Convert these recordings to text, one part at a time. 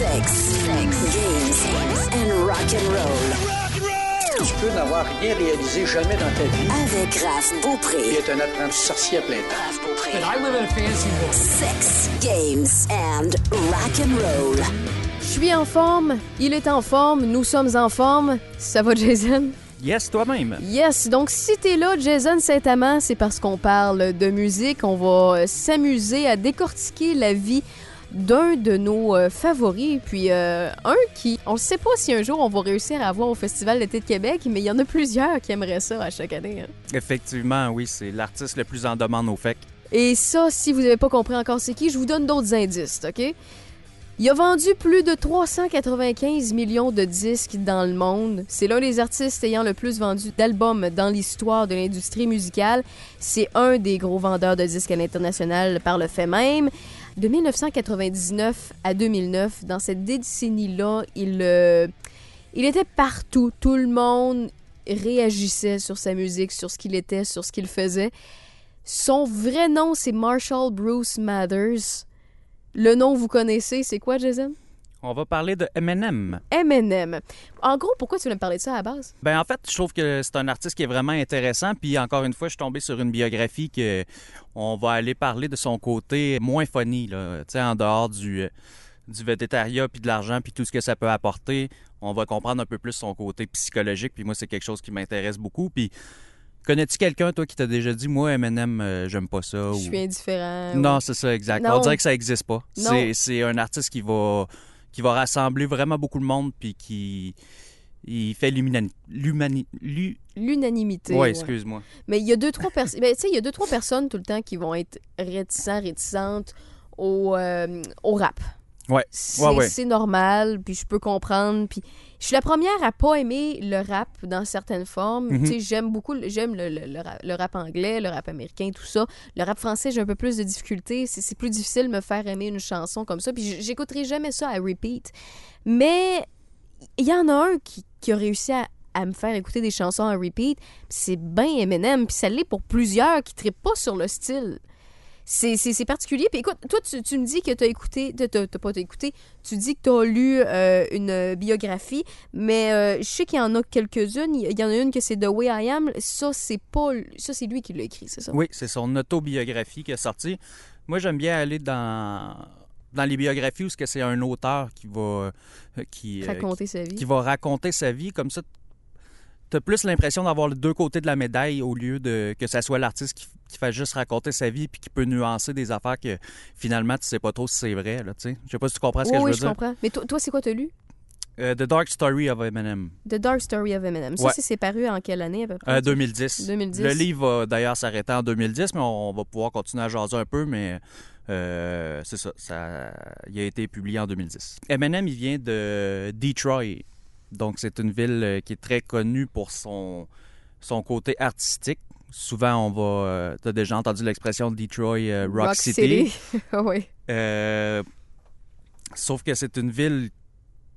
Sex, sex, games and rock and roll. Tu peux n'avoir rien réalisé jamais dans ta vie Avec Raph Beaupré. être un apprenti sorcier à plein temps. Raph Beaupré. I live in a fancy world. Sex, games and rock and roll. Je suis en forme, il est en forme, nous sommes en forme. Ça va, Jason? Yes, toi-même. Yes, donc si t'es là, Jason Saint-Amand, c'est parce qu'on parle de musique. On va s'amuser à décortiquer la vie d'un de nos euh, favoris, puis euh, un qui, on ne sait pas si un jour on va réussir à avoir au Festival d'été de Québec, mais il y en a plusieurs qui aimeraient ça à chaque année. hein. Effectivement, oui, c'est l'artiste le plus en demande au FEC. Et ça, si vous n'avez pas compris encore c'est qui, je vous donne d'autres indices, OK? Il a vendu plus de 395 millions de disques dans le monde. C'est l'un des artistes ayant le plus vendu d'albums dans l'histoire de l'industrie musicale. C'est un des gros vendeurs de disques à l'international par le fait même. De 1999 à 2009, dans cette décennie-là, il, euh, il était partout. Tout le monde réagissait sur sa musique, sur ce qu'il était, sur ce qu'il faisait. Son vrai nom, c'est Marshall Bruce Mathers. Le nom, vous connaissez, c'est quoi, Jason? On va parler de Eminem. Eminem. En gros, pourquoi tu voulais me parler de ça à la base? Ben en fait, je trouve que c'est un artiste qui est vraiment intéressant. Puis encore une fois, je suis tombé sur une biographie que on va aller parler de son côté moins funny, là. Tu sais, en dehors du, du végétariat puis de l'argent puis tout ce que ça peut apporter. On va comprendre un peu plus son côté psychologique. Puis moi, c'est quelque chose qui m'intéresse beaucoup. Puis connais-tu quelqu'un, toi, qui t'a déjà dit, moi, Eminem, euh, j'aime pas ça? Je ou- suis indifférent. Non, c'est ça, exact. Non. On dirait que ça existe pas. C'est un artiste qui va, qui va rassembler vraiment beaucoup de monde, puis qui il fait L'unanimité. Ouais, ouais. excuse-moi. Mais il y a deux, trois personnes. Ben, tu sais, il y a deux, trois personnes tout le temps qui vont être réticents, réticentes au, euh, au rap. Ouais. C'est Ouais, ouais. c'est normal, puis je peux comprendre. Puis je suis la première à pas aimer le rap dans certaines formes. Mhm. J'aime beaucoup, le- j'aime le, le- le rap, le rap anglais, le rap américain, tout ça. Le rap français, j'ai un peu plus de difficultés. C'est plus difficile de me faire aimer une chanson comme ça. Puis j'écouterai jamais ça à repeat. Mais il y en a un qui, qui a réussi à, à me faire écouter des chansons à repeat. C'est ben Eminem. Puis ça l'est pour plusieurs qui ne pas sur le style. C'est- particulier. Puis écoute, toi, tu, tu me dis que tu as écouté, t'as t'as- t'as pas écouté, tu dis que tu as lu euh, une biographie, mais euh, je sais qu'il y en a quelques-unes. Il y en a une que c'est The Way I Am. Ça, c'est pas. Ça, c'est lui qui l'a écrit, c'est ça? Oui, c'est son autobiographie qui est sortie. Moi, j'aime bien aller dans, dans les biographies où c'est un auteur qui va, euh, qui, euh, Raconter sa vie. qui va raconter sa vie. Comme ça, tu as plus l'impression d'avoir les deux côtés de la médaille au lieu de que ça soit l'artiste qui, qui fait juste raconter sa vie puis qui peut nuancer des affaires que finalement tu sais pas trop si c'est vrai. Là, tu sais. je sais pas si tu comprends ce que oui, je veux oui, je dire. comprends. Mais toi, toi c'est quoi, t'as lu? Euh, The Dark Story of Eminem, The Dark Story of Eminem. Ça, Ouais. c'est paru en quelle année à peu près? Euh, 2010. 2010. Le livre va d'ailleurs s'arrêter en 2010, mais on va pouvoir continuer à jaser un peu, mais euh, c'est ça, ça. Il a été publié en 2010. Eminem, il vient de Detroit. Donc, c'est une ville euh, qui est très connue pour son, son côté artistique. Souvent, on va. tu as déjà entendu l'expression Detroit euh, Rock, City. oui. Euh, sauf que c'est une ville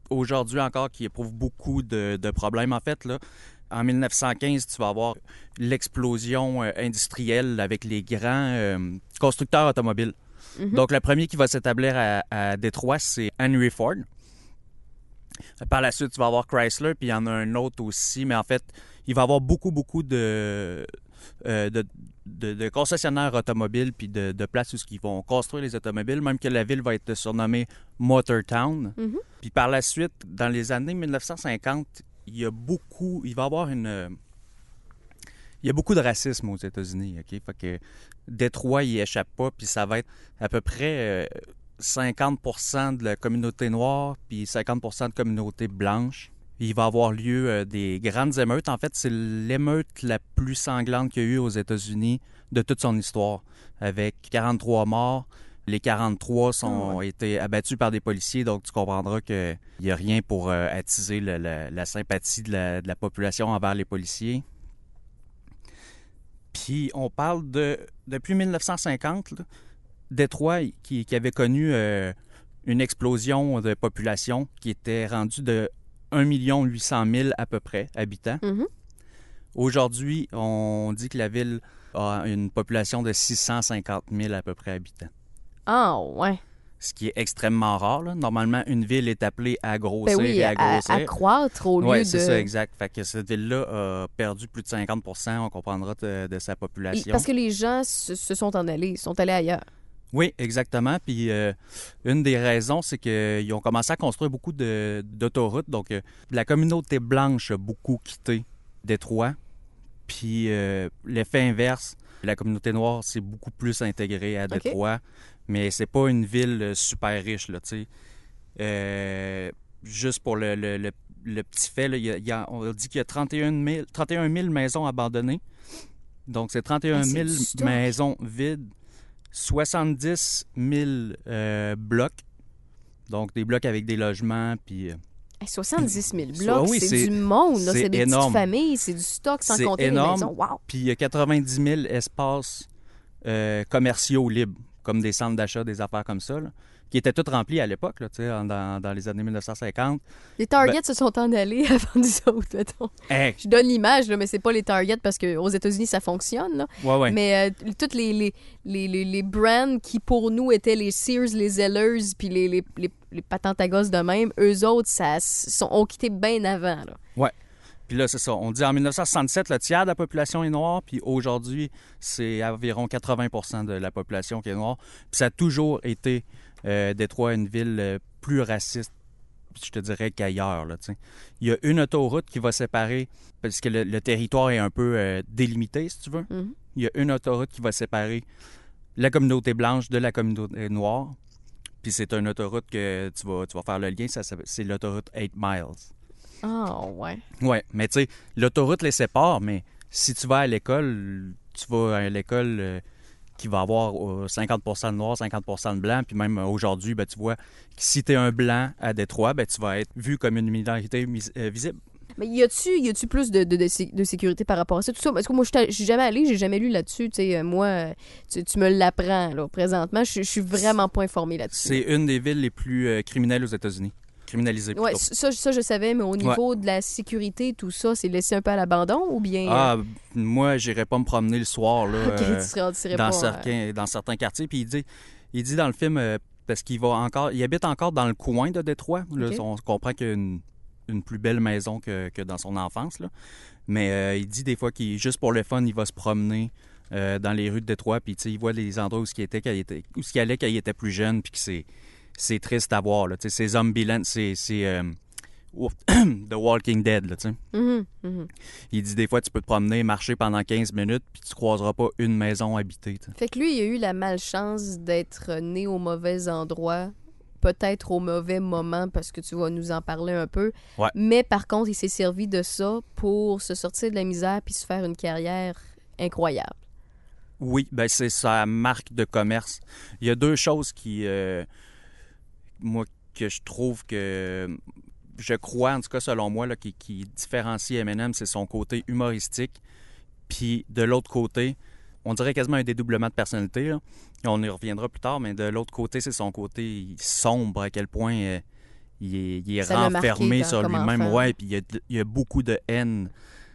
aujourd'hui encore qui éprouve beaucoup de, de problèmes. En fait, là, en 1915, tu vas avoir l'explosion euh, industrielle avec les grands euh, constructeurs automobiles. Mhm. Donc, le premier qui va s'établir à, à Détroit, c'est Henry Ford. Par la suite, tu vas avoir Chrysler, puis il y en a un autre aussi, mais en fait, il va y avoir beaucoup, beaucoup de, euh, de, de- de concessionnaires automobiles, puis de, de places où ils vont construire les automobiles, même que la ville va être surnommée Motortown. Mhm. Puis par la suite, dans les années 1950, il y a beaucoup, il va y avoir une... Il y a beaucoup de racisme aux États-Unis, OK? Fait que Détroit, il échappe pas, puis ça va être à peu près euh, 50% de la communauté noire, puis 50% de communauté blanche. Il va avoir lieu euh, des grandes émeutes. En fait, c'est l'émeute la plus sanglante qu'il y a eu aux États-Unis de toute son histoire, avec 43 morts. Les 43 sont, ont été abattus par des policiers, donc tu comprendras qu'il n'y a rien pour euh, attiser la- la sympathie de la, de la population envers les policiers. Puis on parle de depuis 1950, là, Détroit qui, qui avait connu euh, une explosion de population qui était rendue de 1 800 000 à peu près habitants. Mhm. Aujourd'hui, on dit que la ville a une population de 650 000 à peu près habitants. Ah, ouais. ce qui est extrêmement rare. là. Normalement, une ville est appelée à grossir Ben oui, et à, à grossir. à croître au lieu Oui, de... c'est ça, exact. Fait que cette ville-là a perdu plus de 50% on comprendra de, de sa Et- population. Parce que les gens se, se sont en allés, sont allés ailleurs. Oui, exactement. Puis euh, une des raisons, c'est qu'ils ont commencé à construire beaucoup de- d'autoroutes. Donc, euh, la communauté blanche a beaucoup quitté Détroit. Puis euh, l'effet inverse, la communauté noire s'est beaucoup plus intégrée à Détroit. Mais c'est pas une ville euh, super riche, là, tu sais. Euh, juste pour le, le- le- le petit fait, là, il y a- il y a- on dit qu'il y a 31 000, 31 000 maisons abandonnées. Donc, c'est 31 Ah, c'est 000 du stock. maisons vides, 70 000 euh, blocs. Donc, des blocs avec des logements, puis... euh, Hey, 70 000 Ça, blocs, oui, c'est du monde, c'est des énorme. petites familles, c'est du stock sans compter énorme. les maisons. Wow! Puis il y a 90 000 espaces euh, commerciaux libres, comme des centres d'achat, des affaires comme ça, là, qui étaient tous remplis à l'époque, là, tu sais, en- dans, dans les années 1950. Les Targets Ben se sont en allés avant nous autres, mettons. Hey, Je donne l'image, là, mais c'est pas les Targets parce qu'aux États-Unis, ça fonctionne. là. ouais, ouais. Mais euh, toutes les, les, les, les, les brands qui, pour nous, étaient les Sears, les Zellers, puis les, les, les, les patentes à gosses de même, eux autres, ça sont, ont quitté bien avant. Là. Puis là, c'est ça. On dit en 1967, le tiers de la population est noire, puis aujourd'hui, c'est environ 80 de la population qui est noire. Puis ça a toujours été, euh, Détroit, une ville euh, plus raciste, je te dirais, qu'ailleurs. là. Il y a une autoroute qui va séparer, parce que le, le territoire est un peu euh, délimité, si tu veux. Mhm. Il y a une autoroute qui va séparer la communauté blanche de la communauté noire. Puis c'est une autoroute que tu vas, tu vas faire le lien, ça, c'est l'autoroute 8 miles. Ah, ouais. Ouais, mais tu sais, l'autoroute les sépare, mais si tu vas à l'école, tu vas à l'école qui va avoir euh, 50 de noir, 50 de blanc, puis même euh, aujourd'hui, ben, tu vois si tu es un blanc à Détroit, ben, tu vas être vu comme une minorité euh, visible. Mais y a-tu y a-tu plus de, de, de, sé- de sécurité par rapport à ça? Tout ça? Parce que moi, je suis- jamais allée, j'ai jamais lu là-dessus. Tu sais, euh, moi, euh, tu, tu me l'apprends, là, présentement. Je suis vraiment pas informée là-dessus. C'est une des villes les plus euh, criminelles aux États-Unis. Ouais, ça, ça, je savais, mais au niveau de la sécurité, tout ça, c'est laissé un peu à l'abandon ou bien. Ah, moi, j'irais pas me promener le soir, là. euh, ok, euh, tu serais, tu serais dans, pas. euh, certains, dans certains quartiers. Puis il dit, il dit dans le film, euh, parce qu'il va encore, il habite encore dans le coin de Détroit. Là. On comprend qu'il y a une, une plus belle maison que, que dans son enfance. Là. Mais euh, il dit des fois qu'il, juste pour le fun, il va se promener euh, dans les rues de Détroit. Puis il voit les endroits où il était, où il allait quand il était plus jeune. Puis que c'est, c'est triste à voir. Là. Zombieland, c'est, c'est euh, ouf, The Walking Dead. Là, mhm, mhm. Il dit des fois, tu peux te promener, marcher pendant 15 minutes, puis tu croiseras pas une maison habitée. Fait que lui, il a eu la malchance d'être né au mauvais endroit, peut-être au mauvais moment, parce que tu vas nous en parler un peu. Ouais. Mais par contre, il s'est servi de ça pour se sortir de la misère puis se faire une carrière incroyable. Oui, ben c'est sa marque de commerce. Il y a deux choses qui, euh, moi, que je trouve que, je crois, en tout cas selon moi, là, qui, qui différencie M&M, c'est son côté humoristique. Puis de l'autre côté, on dirait quasiment un dédoublement de personnalité. là. On y reviendra plus tard, mais de l'autre côté, c'est son côté sombre, à quel point euh, il est, il est marqué renfermé sur lui-même. Ouais, puis il y, a, il y a beaucoup de haine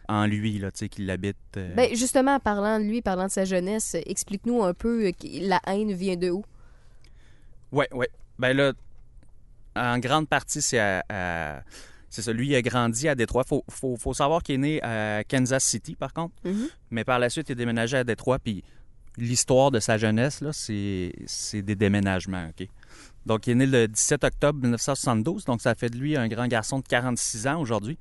en lui, là, tu sais, qui l'habite. euh, Ben, justement, en parlant de lui, parlant de sa jeunesse, explique-nous un peu euh, la haine vient de où? Oui, oui. Ben là, en grande partie, c'est à, à- c'est ça. Lui, il a grandi à Détroit. Faut, faut, faut savoir qu'il est né à Kansas City, par contre. Mhm. Mais par la suite, il est déménagé à Détroit. Puis l'histoire de sa jeunesse, là, c'est, des déménagements, OK? Donc, il est né le 17 octobre 1972. Donc, ça fait de lui un grand garçon de 46 ans aujourd'hui.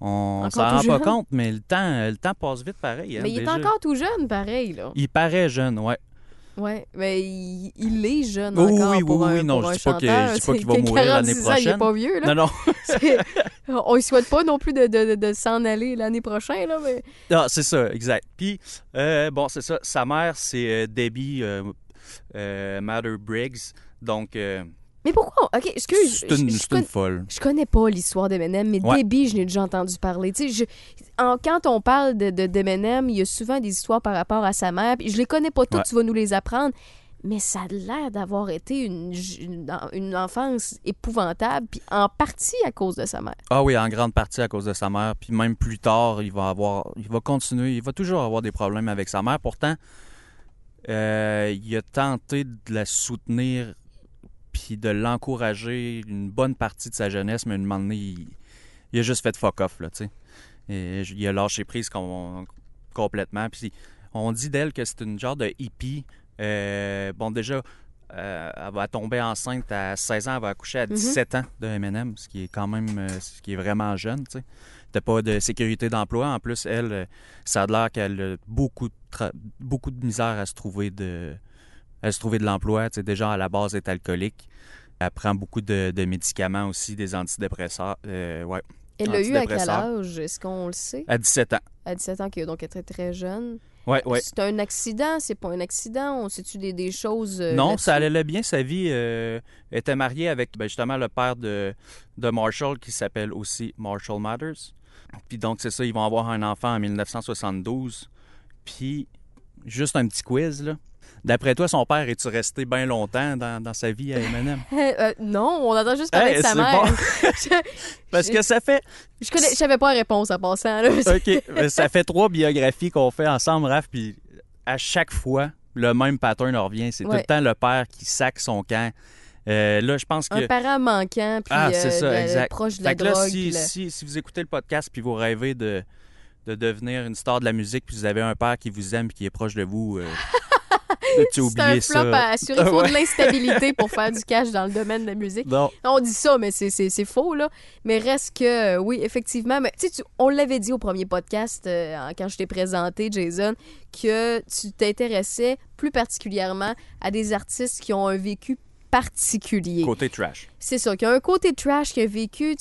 On Encore s'en rend pas compte, mais le temps, le temps passe vite pareil. hein, Mais il est encore tout jeune, pareil, là. Il paraît jeune, ouais. Ouais, mais il, il est jeune Oui, encore oui, pour oui, un, oui, non, je dis pas qu'il va mourir l'année 46 ans, Il est prochaine. pas vieux, là. Non, non. On ne souhaite pas non plus de, de, s'en aller l'année prochaine, là, mais... Ah, c'est ça, exact. Puis, euh, bon, c'est ça. Sa mère, c'est euh, Debbie euh, euh, Mather Briggs. Donc, euh, Mais pourquoi? OK, excuse. c'est une, je, je une connais, folle. je connais pas l'histoire d'Eminem, mais Ouais. Je n'ai déjà entendu parler. Tu sais, je- en- quand on parle de, de, d'Eminem, il y a souvent des histoires par rapport à sa mère. Puis je les connais pas toutes, Ouais. tu vas nous les apprendre. Mais ça a l'air d'avoir été une, une, une enfance épouvantable, puis en partie à cause de sa mère. Ah oui, en grande partie à cause de sa mère. Puis même plus tard, il va avoir, il va continuer, il va toujours avoir des problèmes avec sa mère. Pourtant, euh, il a tenté de la soutenir. Puis de l'encourager une bonne partie de sa jeunesse, mais à un moment donné, il, il a juste fait fuck off, là, tu sais. Et il a lâché prise com- complètement. Puis on dit d'elle que c'est une genre de hippie. Euh, bon, déjà, euh, elle va tomber enceinte à 16 ans, elle va accoucher à 17 ans de M&M, ce qui est quand même, euh, ce qui est vraiment jeune, tu sais. T'as pas de sécurité d'emploi. En plus, elle, ça a l'air qu'elle a beaucoup de, beaucoup de misère à se trouver de, à se trouver de l'emploi. Tu sais, déjà, à la base, elle est alcoolique. Elle prend beaucoup de, de médicaments aussi, des antidépresseurs. Euh, ouais, Elle l'a eu à quel âge? Est-ce qu'on le sait? à 17 ans. À 17 ans, donc elle est très très jeune. Ouais, ouais. C'est un accident? C'est pas un accident? On sait-tu des, des choses? euh, Non, ça allait bien sa vie. euh, elle était mariée avec ben, justement le père de, de Marshall qui s'appelle aussi Marshall Mathers. Puis donc, c'est ça, ils vont avoir un enfant en 1972. Puis, juste un petit quiz, là. D'après toi, son père, est-tu resté bien longtemps dans, dans sa vie à M&M? Euh, non, on entend juste parler Hey, de sa mère. bon. je, Parce que ça fait... je connais, je savais pas la réponse en passant. Là. OK, ben, ça fait trois biographies qu'on fait ensemble, Raph, puis à chaque fois, le même pattern revient. C'est tout le temps le père qui sac son camp. Euh, là, je pense que... Un parent manquant, puis Ah, c'est euh, ça, exact. proche de la Fait que là, drogue. si, si, si vous écoutez le podcast puis vous rêvez de, de devenir une star de la musique puis vous avez un père qui vous aime puis qui est proche de vous, euh, tu C'est un flop ça. à assurer. Il faut Ouais. de l'instabilité pour faire du cash dans le domaine de la musique. Non. On dit ça, mais c'est- c'est c'est faux, là. Mais reste que, euh, oui, effectivement. Mais tu on l'avait dit au premier podcast, euh, quand je t'ai présenté, Jason, que tu t'intéressais plus particulièrement à des artistes qui ont un vécu particulier. Côté trash. C'est ça, qu'il y a un côté trash qui a vécu.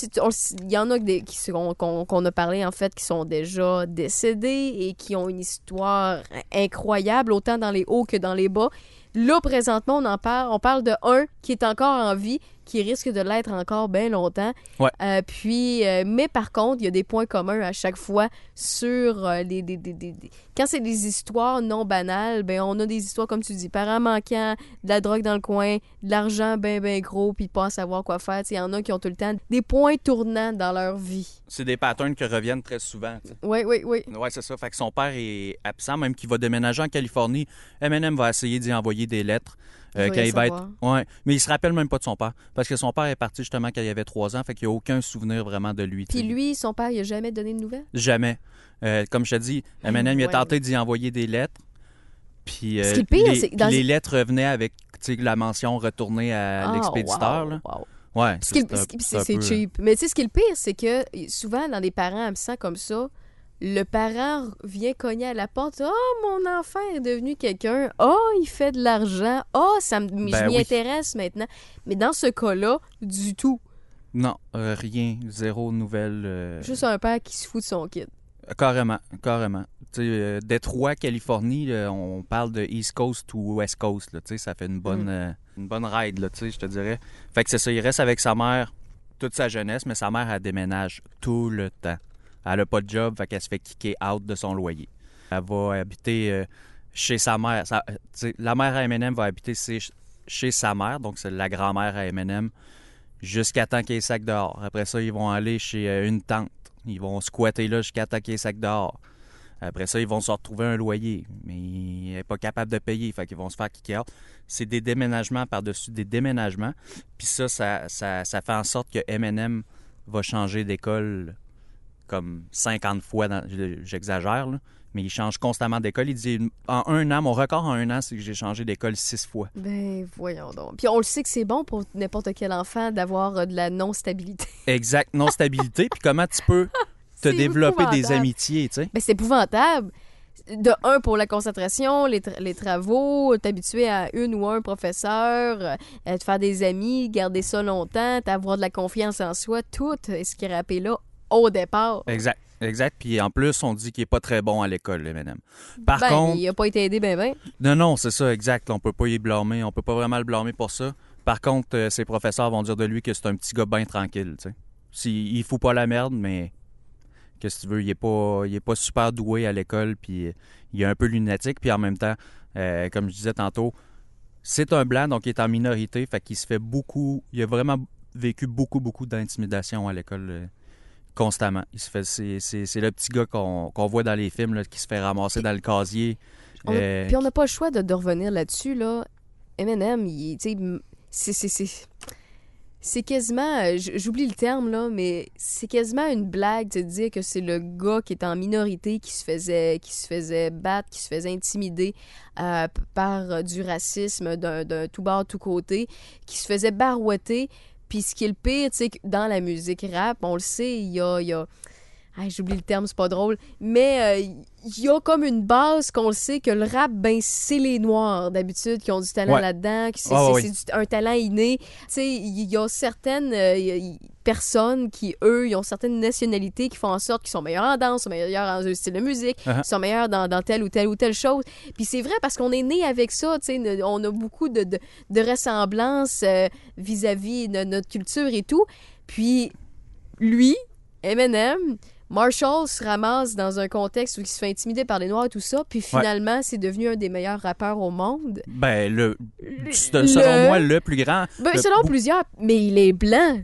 Il y en a des- qui qu'on a parlé, en fait, qui sont déjà décédés et qui ont une histoire incroyable, autant dans les hauts que dans les bas. Là, présentement, on en parle. On parle de un qui est encore en vie, qui risque de l'être encore bien longtemps. Ouais. Euh, puis, euh, mais par contre, il y a des points communs à chaque fois sur euh, les, des- des- des- des- Quand c'est des histoires non banales, ben on a des histoires, comme tu dis, parents manquants, de la drogue dans le coin, de l'argent bien, bien gros, puis pas à savoir quoi faire. Il y en a qui ont tout le temps des points tournants dans leur vie. C'est des patterns qui reviennent très souvent. Oui, oui, oui. Ouais, c'est ça. Fait que son père est absent, même qu'il va déménager en Californie. M&M va essayer d'y envoyer des lettres. Euh, quand il va être. Ouais. Mais il se rappelle même pas de son père. Parce que son père est parti justement quand il avait trois ans. Fait qu'il n'y a aucun souvenir vraiment de lui. Puis lui, son père, il a jamais donné de nouvelles? Jamais. Euh, comme je te dis, M&M, il a Ouais. tenté d'y envoyer des lettres. Puis Ce euh, pire, les, c'est que dans- les lettres revenaient avec la mention retournée à Ah, l'expéditeur. wow, là. wow. Ouais, c'est cheap. Mais tu sais, ce qui est le pire, c'est que souvent, dans des parents absents comme ça, le parent vient cogner à la porte. Oh, mon enfant est devenu quelqu'un. Oh, il fait de l'argent. Oh, ça me, je Ben m'y oui. intéresse maintenant. Mais dans ce cas-là, du tout. Non, euh, rien, zéro nouvelle. euh, Juste un père qui se fout de son kid. Carrément, carrément. Euh, Détroit, Californie, là, on parle de East Coast ou West Coast. Là, ça fait une bonne, Mm. euh, une bonne ride, là, je te dirais. Fait que c'est ça, il reste avec sa mère toute sa jeunesse, mais sa mère, elle déménage tout le temps. Elle a pas de job, fait qu'elle se fait kicker out de son loyer. Elle va habiter euh, chez sa mère. La mère à M&M va habiter chez, sa mère, donc c'est la grand-mère à M&M, jusqu'à temps qu'il y ait sac dehors. Après ça, ils vont aller chez euh, une tante. Ils vont squatter là jusqu'à temps qu'il y ait sac dehors. Après ça, ils vont se retrouver un loyer, mais il n'est pas capable de payer, fait qu'ils vont se faire kicker out. C'est des déménagements par-dessus des déménagements. Puis ça, ça, ça fait en sorte que M&M va changer d'école comme 50 fois, dans- j'exagère, là, mais il change constamment d'école. Il dit, en un an, mon record en un an, c'est que j'ai changé d'école six fois. Ben, voyons donc. Puis on le sait que c'est bon pour n'importe quel enfant d'avoir euh, de la non-stabilité. Exact, non-stabilité. Puis comment tu peux te C'est développer des amitiés, tu sais? Ben, c'est épouvantable. De un, pour la concentration, les, tra- les travaux, t'habituer à une ou un professeur, euh, te faire des amis, garder ça longtemps, t'avoir de la confiance en soi, tout ce qui est rappelé là au départ. Exact, exact. Puis en plus, on dit qu'il est pas très bon à l'école, le M&M. Par ben, contre, il a pas été aidé ben ben. non, non, c'est ça, exact. On peut pas y blâmer. On peut pas vraiment le blâmer pour ça. Par contre, euh, ses professeurs vont dire de lui que c'est un petit gars bien tranquille, tu sais. Si, il fout pas la merde, mais qu'est-ce que tu veux, il est pas, il est pas super doué à l'école, puis euh, il est un peu lunatique, puis en même temps, euh, comme je disais tantôt, c'est un blanc, donc il est en minorité, fait qu'il se fait beaucoup, il a vraiment vécu beaucoup, beaucoup d'intimidation à l'école constamment. Il se fait, c'est, c'est- c'est le petit gars qu'on, qu'on voit dans les films là, qui se fait ramasser dans le casier. On a- euh, Puis on n'a pas le choix de, de revenir là-dessus, là. Eminem, il, c'est c'est c'est c'est quasiment euh, j'oublie le terme là mais c'est quasiment une blague de dire que c'est le gars qui est en minorité qui se faisait qui se faisait battre qui se faisait intimider euh, par du racisme d'un d'un tout bord tout côté qui se faisait barouetter puis ce qui est le pire tu sais que dans la musique rap on le sait il y a ah, j'oublie le terme, c'est pas drôle. Mais euh, il y a comme une base qu'on le sait que le rap, ben, c'est les Noirs d'habitude qui ont du talent Ouais. là-dedans, c'est un talent inné. Tu sais, il y a certaines euh, y- personnes qui, eux, ils ont certaines nationalités qui font en sorte qu'ils sont meilleurs en danse, sont meilleurs en style de musique, Uh-huh. ils sont meilleurs dans, dans telle ou telle ou telle chose. Puis c'est vrai parce qu'on est né avec ça, tu sais, on a beaucoup de, de, de ressemblances euh, vis-à-vis de notre culture et tout. Puis lui, Eminem, Marshall se ramasse dans un contexte où il se fait intimider par les Noirs et tout ça, puis finalement, c'est devenu un des meilleurs rappeurs au monde. Ben, le, selon moi, le plus grand. Ben, le- selon plusieurs, mais il est blanc.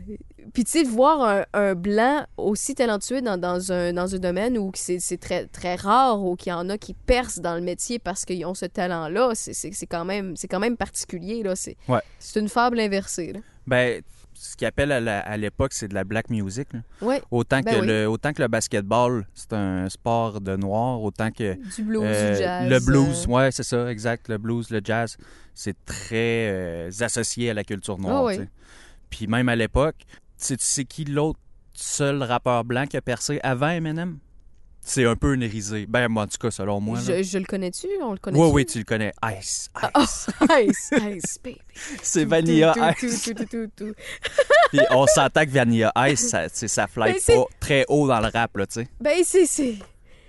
Puis tu sais, de voir un, un blanc aussi talentueux dans, dans, un, dans un domaine où c'est très, très rare ou qu'il y en a qui percent dans le métier parce qu'ils ont ce talent-là, c'est- quand, même- c'est quand même particulier. là. C'est Ouais. c'est une fable inversée. Là. Ben, ce qu'ils appellent à l'époque, c'est de la black music. là. Ouais, Autant, Ben que oui. le, autant que le basketball, c'est un sport de noir, autant que du blues, euh, du jazz. le blues, euh, ouais, c'est ça, exact. Le blues, le jazz, c'est très euh, associé à la culture noire. Ah oui. tu sais. Puis même à l'époque, tu sais qui l'autre seul rappeur blanc qui a percé avant Eminem? C'est un peu nérisé. Ben, moi, en tout cas, selon moi. je, je le connais-tu? On le connaît Oui, oui, tu le connais. Ice, Ice. Ice, ice, baby. c'est Vanilla Tout, Ice. tout, tout, tout, tout. Puis on s'entend que Vanilla Ice, ça, ça fly très haut dans le rap, là, tu sais. Ben, c'est... c'est-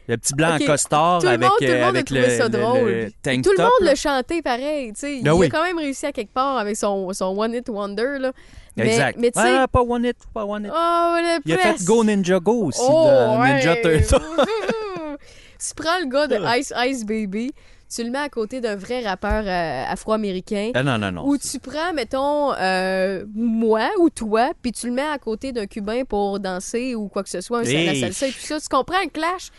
Le petit blanc en costard Tout le avec, monde, tout le euh, monde a avec le, ça le- drôle. le tank tout le monde là. le chantait pareil, tu sais. Il Ben a oui. quand même réussi à quelque part avec son, son One Hit Wonder, là. Mais, Exact. Mais tu sais... Ah, pas One It, pas One It. Oh, le Il a press. fait Go Ninja Go aussi Oh, dans Ninja. Turtle. tu prends le gars de Ice Ice Baby, tu le mets à côté d'un vrai rappeur euh, afro-américain. Ah, non, non, non. Ou tu prends, mettons, euh, moi ou toi, puis tu le mets à côté d'un Cubain pour danser ou quoi que ce soit, un Hey. salsa et tout ça. Tu comprends un clash?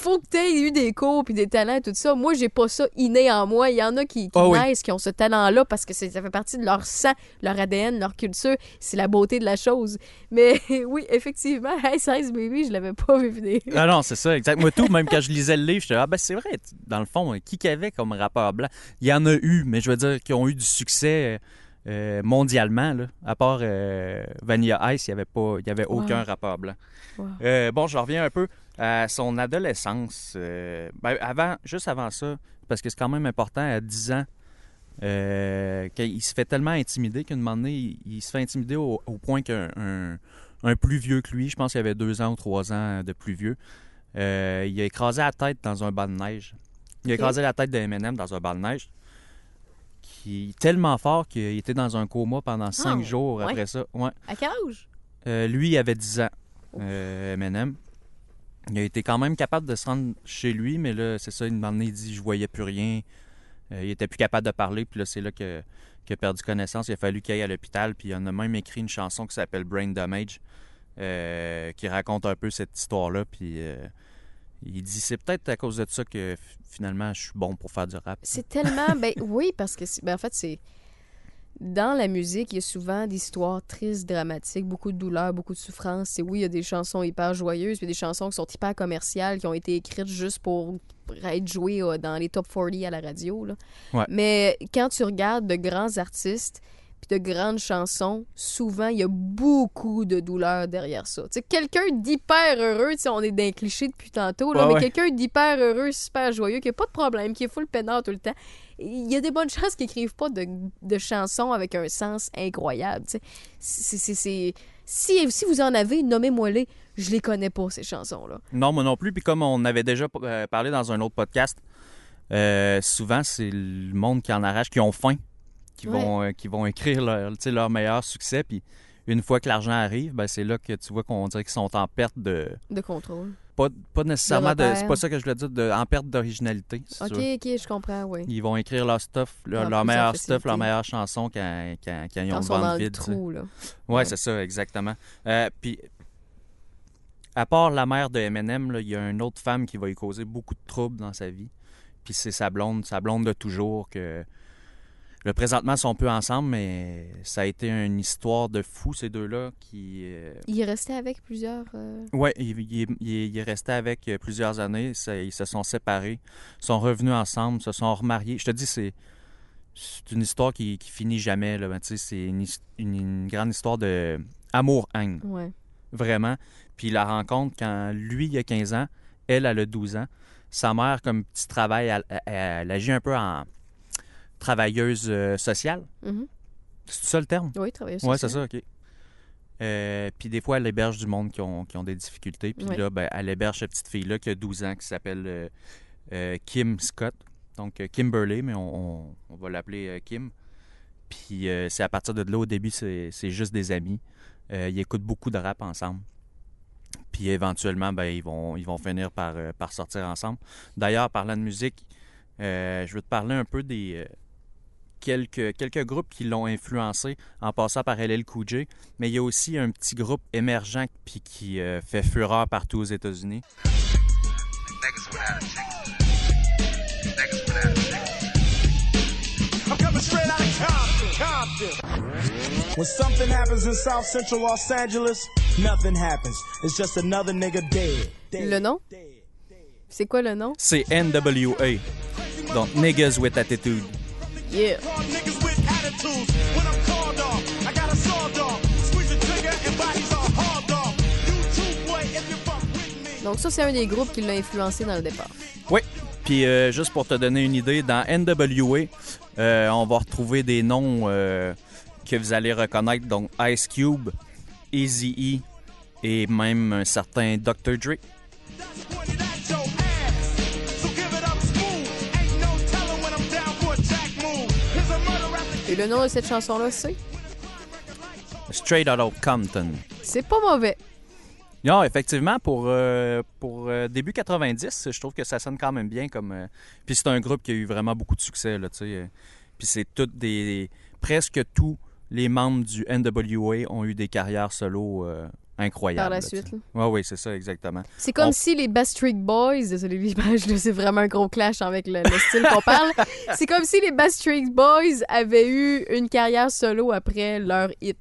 Faut que tu aies eu des cours puis des talents et tout ça. Moi, j'ai pas ça inné en moi. Il y en a qui, qui Ah oui. naissent, qui ont ce talent-là parce que ça fait partie de leur sang, leur ADN, leur culture. C'est la beauté de la chose. Mais oui, effectivement, Hey Size Baby, je l'avais pas vu venir. Ah non, c'est ça, exact. Moi, tout, même quand je lisais le livre, j'étais ah ben c'est vrai, dans le fond, qui qu'il y avait comme rappeur blanc? Il y en a eu, mais je veux dire, qui ont eu du succès euh, mondialement, là. À part euh, Vanilla Ice, il n'y avait, pas, il y avait aucun Wow. rappeur blanc. Wow. Euh, bon, je reviens un peu à son adolescence. Euh, ben, avant, juste avant ça, parce que c'est quand même important, à 10 ans, euh, qu'il se fait tellement intimider qu'à un moment donné, il, il se fait intimider au, au point qu'un un, un plus vieux que lui, je pense qu'il avait deux ans ou trois ans de plus vieux, euh, il a écrasé la tête dans un banc de neige. Il a écrasé la tête de M&M dans un banc de neige. Qui tellement fort qu'il était dans un coma pendant cinq Ah, jours ouais? après ça. Ouais. À quel âge? Euh, lui, il avait 10 ans, euh, M&M. Il a été quand même capable de se rendre chez lui, mais là, c'est ça, une moment il dit « je voyais plus rien Euh, Il était plus capable de parler, puis là, c'est là que- qu'il a perdu connaissance. Il a fallu qu'il aille à l'hôpital, puis il en a même écrit une chanson qui s'appelle « Brain Damage euh, qui raconte un peu cette histoire-là, puis euh, il dit « c'est peut-être à cause de ça que finalement, je suis bon pour faire du rap. » C'est tellement. Ben oui, parce que ben, en fait, c'est. Dans la musique, il y a souvent des histoires tristes, dramatiques, beaucoup de douleur, beaucoup de souffrance. C'est oui, il y a des chansons hyper joyeuses, puis des chansons qui sont hyper commerciales, qui ont été écrites juste pour être jouées euh, dans les top 40 à la radio. là. Ouais. Mais quand tu regardes de grands artistes, puis de grandes chansons, souvent, il y a beaucoup de douleur derrière ça. Tu quelqu'un d'hyper heureux, tu on est d'un cliché depuis tantôt, là, Ouais, mais ouais. quelqu'un d'hyper heureux, super joyeux, qui a pas de problème, qui est full peinard tout le temps, il y a des bonnes chances qu'ils écrivent pas de, de chansons avec un sens incroyable. C'est- Si, si vous en avez, nommez-moi-les. Je les connais pas, ces chansons-là. Non, moi non plus. Puis comme on avait déjà euh, parlé dans un autre podcast, euh, souvent, c'est le monde qui en arrache, qui ont faim, qui, Ouais. vont, euh, qui vont écrire leur, leur meilleur succès. Puis une fois que l'argent arrive, ben, c'est là que tu vois qu'on dirait qu'ils sont en perte de... De contrôle. Pas, pas nécessairement de... C'est pas ça que je voulais dire, de, en perte d'originalité. si Ok, ok, je comprends, oui. Ils vont écrire leur stuff, leur, meilleur stuff, leur meilleure chanson quand, quand, quand ils ont Quand le ventre vide. trou, là. Ouais, Ouais. c'est ça, exactement. Euh, puis, à part la mère de Eminem, il y a une autre femme qui va lui causer beaucoup de troubles dans sa vie. Puis c'est sa blonde, sa blonde de toujours que Le présentement, ils sont peu ensemble, mais ça a été une histoire de fou, ces deux-là, qui... euh, Il est resté avec plusieurs. euh, Ouais, il, il est- il resté avec euh, plusieurs années. Ils se sont séparés, sont revenus ensemble, se sont remariés. Je te dis, c'est c'est une histoire qui, qui finit jamais. Là. Ben, c'est une, his- une- une grande histoire de amour-haine, Ouais. vraiment. Puis la rencontre, quand lui, il a 15 ans, elle, elle a 12 ans. Sa mère, comme petit travail, elle, elle- elle agit un peu en travailleuse euh, sociale. Mhm. C'est ça le terme? Oui, travailler Oui, c'est ça, OK. Euh, puis des fois, elle héberge du monde qui ont, qui ont des difficultés. Puis là, ben, elle héberge cette petite fille-là qui a 12 ans, qui s'appelle euh, Kim Scott. Donc, Kimberly, mais on, on- on va l'appeler Kim. Puis c'est à partir de là, au début, c'est juste des amis. Ils écoutent beaucoup de rap ensemble. Puis éventuellement, ben, ils, vont, ils vont finir par, par sortir ensemble. D'ailleurs, parlant de musique, je veux te parler un peu des... quelques, quelques groupes qui l'ont influencé en passant par LL Cool J, mais il y a aussi un petit groupe émergent puis qui euh, fait fureur partout aux États-Unis. When something happens in South Central Los Angeles, nothing happens. It's just another nigga dead. Le nom? C'est quoi le nom? C'est NWA, donc Niggas with Attitude. Yeah. Call niggas with attitudes. When I'm called off, I got a sawed off. Squeeze the trigger and bodies are hauled off. You too, boy, if you fuck with me. Donc ça, c'est un des groupes qui l'a influencé dans le départ. Oui, puis euh, juste pour te donner une idée, dans NWA, euh, on va retrouver des noms euh, que vous allez reconnaître, donc Ice Cube, Eazy-E et même un certain Dr. Dre. Le nom de cette chanson-là, c'est? Straight Out of Compton. C'est pas mauvais. Non, effectivement, pour, euh, pour euh, début 90, je trouve que ça sonne quand même bien. comme euh, Puis c'est un groupe qui a eu vraiment beaucoup de succès. Là, tu sais. Puis c'est toutes des... Presque tous les membres du NWA ont eu des carrières solo incroyables. Par la suite. Ouais, oui, c'est ça, exactement. C'est comme On- si les Backstreet Boys, désolé l'image, c'est vraiment un gros clash avec le, le style qu'on parle. C'est comme si les Backstreet Boys avaient eu une carrière solo après leur hit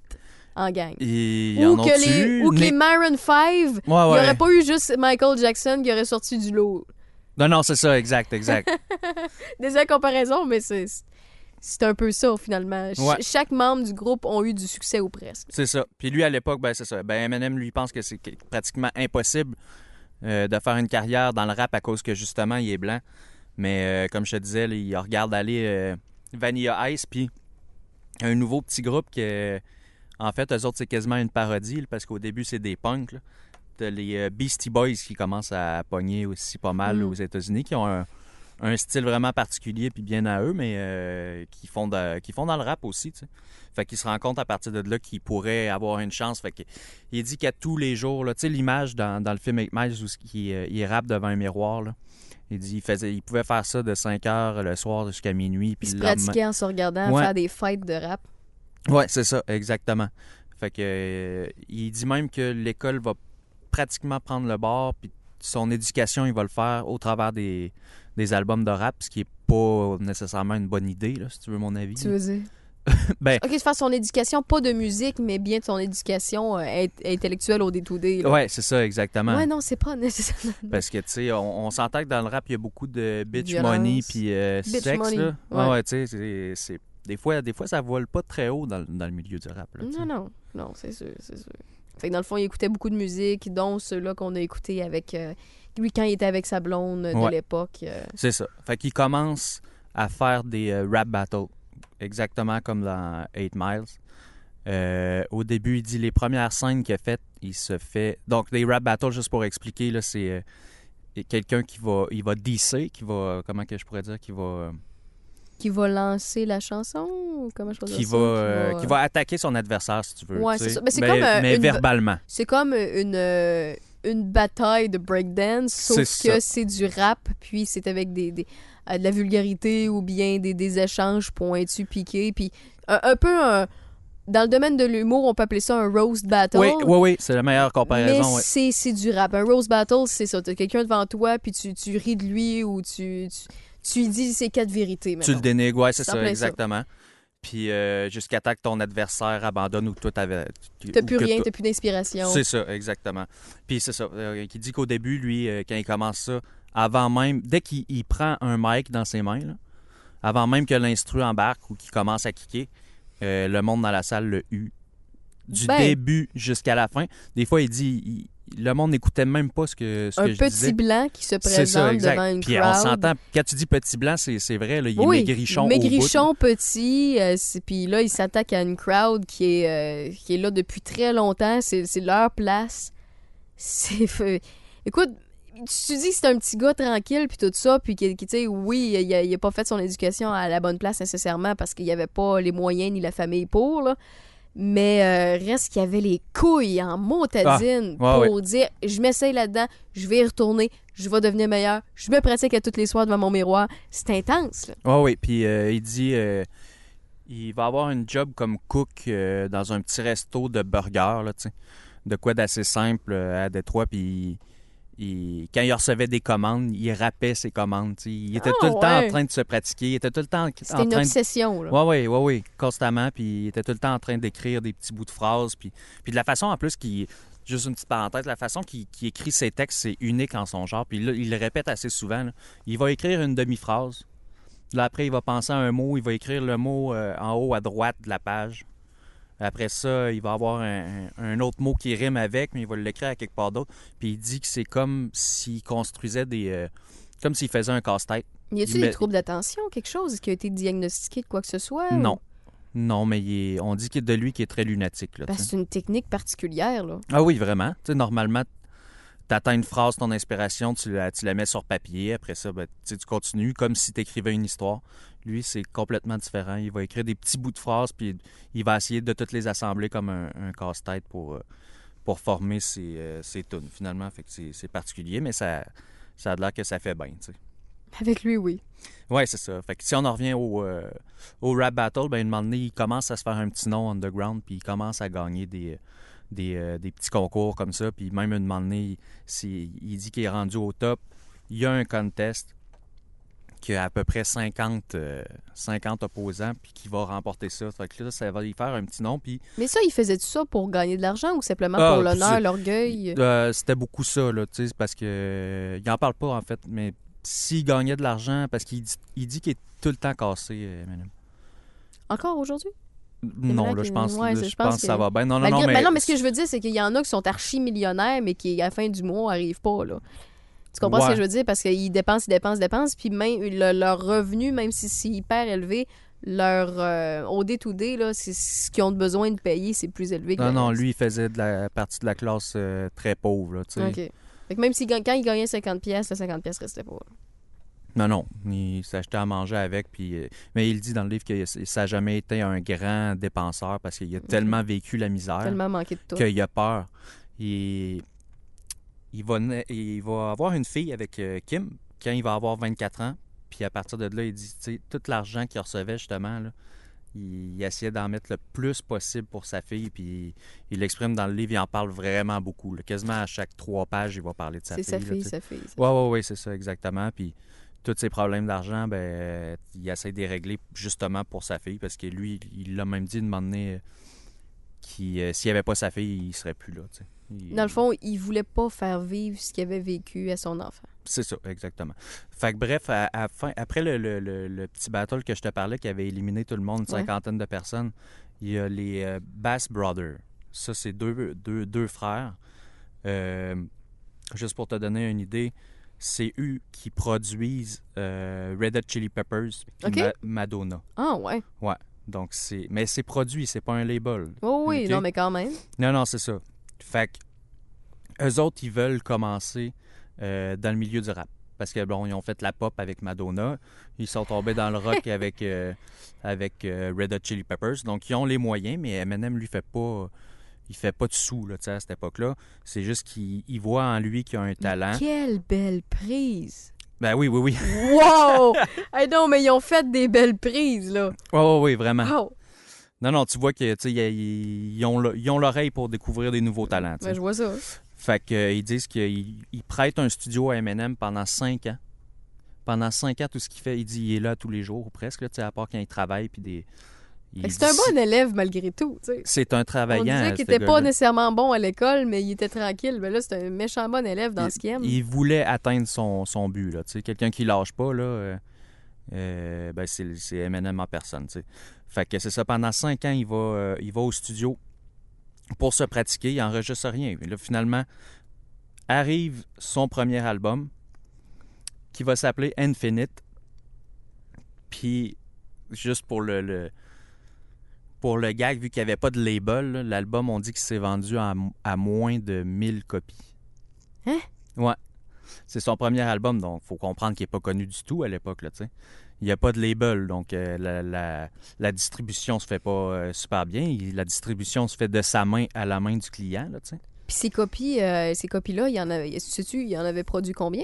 en gang. Et Ou en que, les, ou que les Nick- Maroon 5, il Ouais, n'y ouais. aurait pas eu juste Michael Jackson qui aurait sorti du lot. Non, non, c'est ça, exact, exact. Désolé la comparaison, mais c'est c'est un peu ça finalement. Ch- Ouais. chaque membre du groupe ont eu du succès ou presque. c'est ça. Puis lui, à l'époque, ben c'est ça. Ben Eminem, lui, pense que c'est que- pratiquement impossible euh, de faire une carrière dans le rap à cause que, justement, il est blanc. Mais euh, comme je te disais, là, il regarde aller euh, Vanilla Ice, puis un nouveau petit groupe que, en fait, eux autres, c'est quasiment une parodie, là, parce qu'au début, c'est des punks. là. T'as les Beastie Boys qui commencent à pogner aussi pas mal Mm. aux États-Unis, qui ont un, un style vraiment particulier puis bien à eux, mais euh, qui, font de- qui font dans le rap aussi, tu sais. Fait qu'ils se rendent compte à partir de là qu'ils pourraient avoir une chance. Fait que, il dit qu'à tous les jours, là, tu sais, l'image dans, dans le film avec Miles où il, euh, il rappe devant un miroir, là. Il dit il, faisait, il pouvait faire ça de 5 heures le soir jusqu'à minuit. Puis Ils se pratiquaient en se regardant, Ouais. faire des fights de rap. Ouais, c'est ça, exactement. Fait que euh, il dit même que l'école va pratiquement prendre le bord, puis son éducation, il va le faire au travers des, des albums de rap, ce qui est pas nécessairement une bonne idée, là, si tu veux mon avis. Tu veux dire? Ben, Ok, de faire son éducation, pas de musique, mais bien de son éducation euh, int- intellectuelle au D2D. là. ouais, c'est ça, exactement. Ouais, non, c'est pas nécessairement. Parce que, tu sais, on, on s'entend que dans le rap, il y a beaucoup de bitch Violence. money puis euh, sexe, money, là. ouais. Ouais, ouais, tu sais, c'est- c'est... Des fois, des fois, ça vole pas très haut dans, le- dans le milieu du rap, là. Non, non, non, c'est sûr, c'est sûr. Fait que dans le fond, il écoutait beaucoup de musique, dont ceux-là qu'on a écoutés avec euh, lui quand il était avec sa blonde de Ouais. l'époque. euh. C'est ça. Fait qu'il commence à faire des euh, rap battles, exactement comme dans 8 Miles. Au début, il dit les premières scènes qu'il a faites, il se fait. Donc, des rap battles, juste pour expliquer, là, c'est quelqu'un qui va, il va DC, qui va, comment que je pourrais dire, qui va, Qui va lancer la chanson ou comment je peux dire qui ça? va, euh, qui va attaquer son adversaire, si tu veux. Ouais, c'est ça. Ben, c'est mais, comme, euh, mais une- verbalement. C'est comme une, euh, une bataille de breakdance, sauf C'est que ça. c'est du rap, puis c'est avec des, des- de la vulgarité ou bien des, des échanges pointus, piqués, puis un, un peu un- Dans le domaine de l'humour, on peut appeler ça un roast battle. Oui, oui, oui, c'est la meilleure Mais comparaison. ouais. c'est, c'est du rap. Un roast battle, c'est ça. T'as quelqu'un devant toi, puis tu, tu ris de lui ou tu, tu, tu lui dis ses quatre vérités. Tu le dénigres, ouais, c'est Ça exactement. Puis euh, jusqu'à temps que ton adversaire abandonne ou que toi t'avais. tu- T'as plus rien, t'as plus d'inspiration. C'est ça, exactement. Puis c'est ça. euh, qui dit qu'au début, lui, euh, quand il commence ça, avant même, dès qu'il il prend un mic dans ses mains, là, avant même que l'instru embarque ou qu'il commence à kicker, euh, le monde dans la salle le eu. Du Ben. début jusqu'à la fin. Des fois, il dit. il- le monde n'écoutait même pas ce que, ce Un que je petit disais. blanc qui se C'est ça, présente exact. devant une Puis on crowd. s'entend. Quand tu dis petit blanc, c'est vrai, là, il est oui, maigrichon. au bout. maigrichon petit, euh, puis là, il s'attaque à une crowd qui est, euh, qui est là depuis très longtemps. C'est leur place. C'est... Écoute, tu dis que c'est un petit gars tranquille, puis tout ça, puis qui, qui, tu sais, oui, il a, il a pas fait son éducation à la bonne place nécessairement parce qu'il n'y avait pas les moyens ni la famille pour, là. Mais euh, reste qu'il y avait les couilles en motadine Ah, ouais, pour dire je m'essaye là-dedans, je vais y retourner, je vais devenir meilleur, je me pratique à toutes les soirs devant mon miroir. C'est intense, là. Oui, oui. Puis euh, il dit euh, il va avoir une job comme cook dans un petit resto de burgers, là, tu sais. De quoi d'assez simple à Détroit. Puis il- quand il recevait des commandes, il rappait ses commandes. Il était Ah, tout le temps ouais. en train de se pratiquer. Il était tout le temps en C'était une train de obsession, là. Oui, oui, oui, oui, constamment. Puis il était tout le temps en train d'écrire des petits bouts de phrases. Puis, puis de la façon en plus qu'il. Juste une petite parenthèse, la façon qu'il écrit ses textes, c'est unique en son genre. Puis là, il le répète assez souvent. là. Il va écrire une demi-phrase. Là, après, il va penser à un mot. Il va écrire le mot euh, en haut à droite de la page. Après ça, il va avoir un, un autre mot qui rime avec, mais il va l'écrire à quelque part d'autre. Puis il dit que c'est comme s'il construisait des. euh, comme s'il faisait un casse-tête. Y a-t-il il des troubles d'attention, quelque chose qui a été diagnostiqué de quoi que ce soit? ou- Non. Non, mais il est- on dit qu'il est de lui qui est très lunatique. Là, sais. c'est une technique particulière, là. Ah oui, vraiment. Tu sais, normalement, tu attends une phrase, ton inspiration, tu la, tu la mets sur papier. Après ça, ben, tu continues comme si tu écrivais une histoire. Lui, c'est complètement différent. Il va écrire des petits bouts de phrases, puis il va essayer de toutes les assembler comme un, un casse-tête pour, euh, pour former ses, euh, ses tunes, finalement. Fait que c'est particulier, mais ça, ça a l'air que ça fait bien, tu sais. Avec lui, oui. Ouais, c'est ça. Fait que si on en revient au, euh, au rap battle, ben, un moment donné, il commence à se faire un petit nom underground, puis il commence à gagner des, des, euh, des petits concours comme ça. Puis même un moment donné, il, dit qu'il est rendu au top. Il y a un contest qui a à peu près 50, euh, 50 opposants, puis qui va remporter ça. Fait que là, ça va lui faire un petit nom. Puis Mais ça, il faisait tout ça pour gagner de l'argent ou simplement Ah, pour l'honneur, l'orgueil? euh, c'était beaucoup ça, là, tu sais, parce que euh, il en parle pas, en fait, mais s'il gagnait de l'argent, parce qu'il dit, il dit qu'il est tout le temps cassé, euh, Eminem. Encore aujourd'hui? Non, là, je pense, ouais, là, c'est- je je pense que ça va bien. Non, non, Malgré- non, mais... Ben non, mais ce que je veux dire, c'est qu'il y en a qui sont archi-millionnaires, mais qui, à la fin du mois, n'arrivent pas, là. Tu comprends ce que je veux dire? Parce qu'ils dépensent, ils dépensent, ils dépensent, puis même le- leur revenu, même si c'est hyper élevé, leur euh, au day-to-day, ce qu'ils ont besoin de payer, c'est plus élevé que Non, non, lui, il faisait de la partie de la classe euh, très pauvre, là, tu sais. OK. Fait que même si, quand il gagnait 50 pièces, le 50 pièces restait pas. là. Non, non, il s'achetait à manger avec, puis... euh, mais il dit dans le livre que ça n'a jamais été un grand dépenseur parce qu'il a tellement vécu la misère Tellement manqué de tout. qu'il a peur. Il... Il, va, il va avoir une fille avec euh, Kim quand il va avoir 24 ans, puis à partir de là, il dit, tu sais, tout l'argent qu'il recevait, justement, là, il, il essayait d'en mettre le plus possible pour sa fille, puis il l'exprime dans le livre, il en parle vraiment beaucoup. là. Quasiment à chaque trois pages, il va parler de sa C'est fille. sa là, fille, sa fille. sa Ouais, ouais, ouais, c'est ça, exactement. Puis tous ses problèmes d'argent, ben, il essaie de les régler justement pour sa fille, parce que lui, il l'a même dit de m'emmener euh, qu'il, euh, s'il n'y avait pas sa fille, il serait plus là. Il- Dans le fond, il voulait pas faire vivre ce qu'il avait vécu à son enfant. C'est ça, exactement. Fait que bref, à, à fin, après le, le- le- le petit battle que je te parlais, qui avait éliminé tout le monde, une Ouais. cinquantaine de personnes, il y a les euh, Bass Brothers. Ça, c'est deux, deux, deux frères. Euh, juste pour te donner une idée, c'est eux qui produisent euh, Red Hot Chili Peppers. Ma- Madonna. Ah, ouais. Ouais. Donc, c'est... Mais c'est produit, c'est pas un label. Oh, oui, non, mais quand même. Non, non, c'est ça. Fait que eux autres, ils veulent commencer euh, dans le milieu du rap. Parce que, bon, ils ont fait la pop avec Madonna. Ils sont tombés dans le rock avec, euh, avec Red Hot Chili Peppers. Donc, ils ont les moyens, mais Eminem, lui, fait pas... Il fait pas de sous, là, à cette époque-là. C'est juste qu'il il voit en lui qu'il a un talent. Quelle belle prise! Ben oui, oui, oui. Wow! hey, non, mais ils ont fait des belles prises, là. Oui, oui, oui, vraiment. Wow! Non, non, tu vois sais, ils, ils ont le- ils ont l'oreille pour découvrir des nouveaux talents. Ben, je vois ça. Fait qu'ils disent qu'ils ils prêtent un studio à Eminem pendant cinq ans. Pendant cinq ans, tout ce qu'il fait, il dit il est là tous les jours, ou presque, là, à part quand il travaille, puis des, C'est un bon élève malgré tout, tu sais. C'est un On travaillant. disait qu'il ce était pas nécessairement bon à l'école, mais il était tranquille. Mais là, c'est un méchant bon élève dans ce qu'il aime. Il voulait atteindre son, son but. Là, tu sais. Quelqu'un qui lâche pas, là, euh, euh, ben c'est, c'est Eminem en personne. tu sais. Fait que c'est ça. Pendant cinq ans, il va, euh, il va au studio pour se pratiquer. Il enregistre rien. Mais là, finalement, arrive son premier album qui va s'appeler Infinite. Puis, juste pour le, le- pour le gag, vu qu'il n'y avait pas de label, l'album, on dit qu'il s'est vendu à, à moins de 1000 copies. Hein? Ouais. C'est son premier album, donc faut comprendre qu'il n'est pas connu du tout à l'époque, là, tu sais. Il n'y a pas de label, donc euh, la, la- la distribution se fait pas euh, super bien. Il- la distribution se fait de sa main à la main du client, là, tu sais. Puis ces copies, euh, ces copies-là, il y en avait, sais-tu, il y en avait produit combien?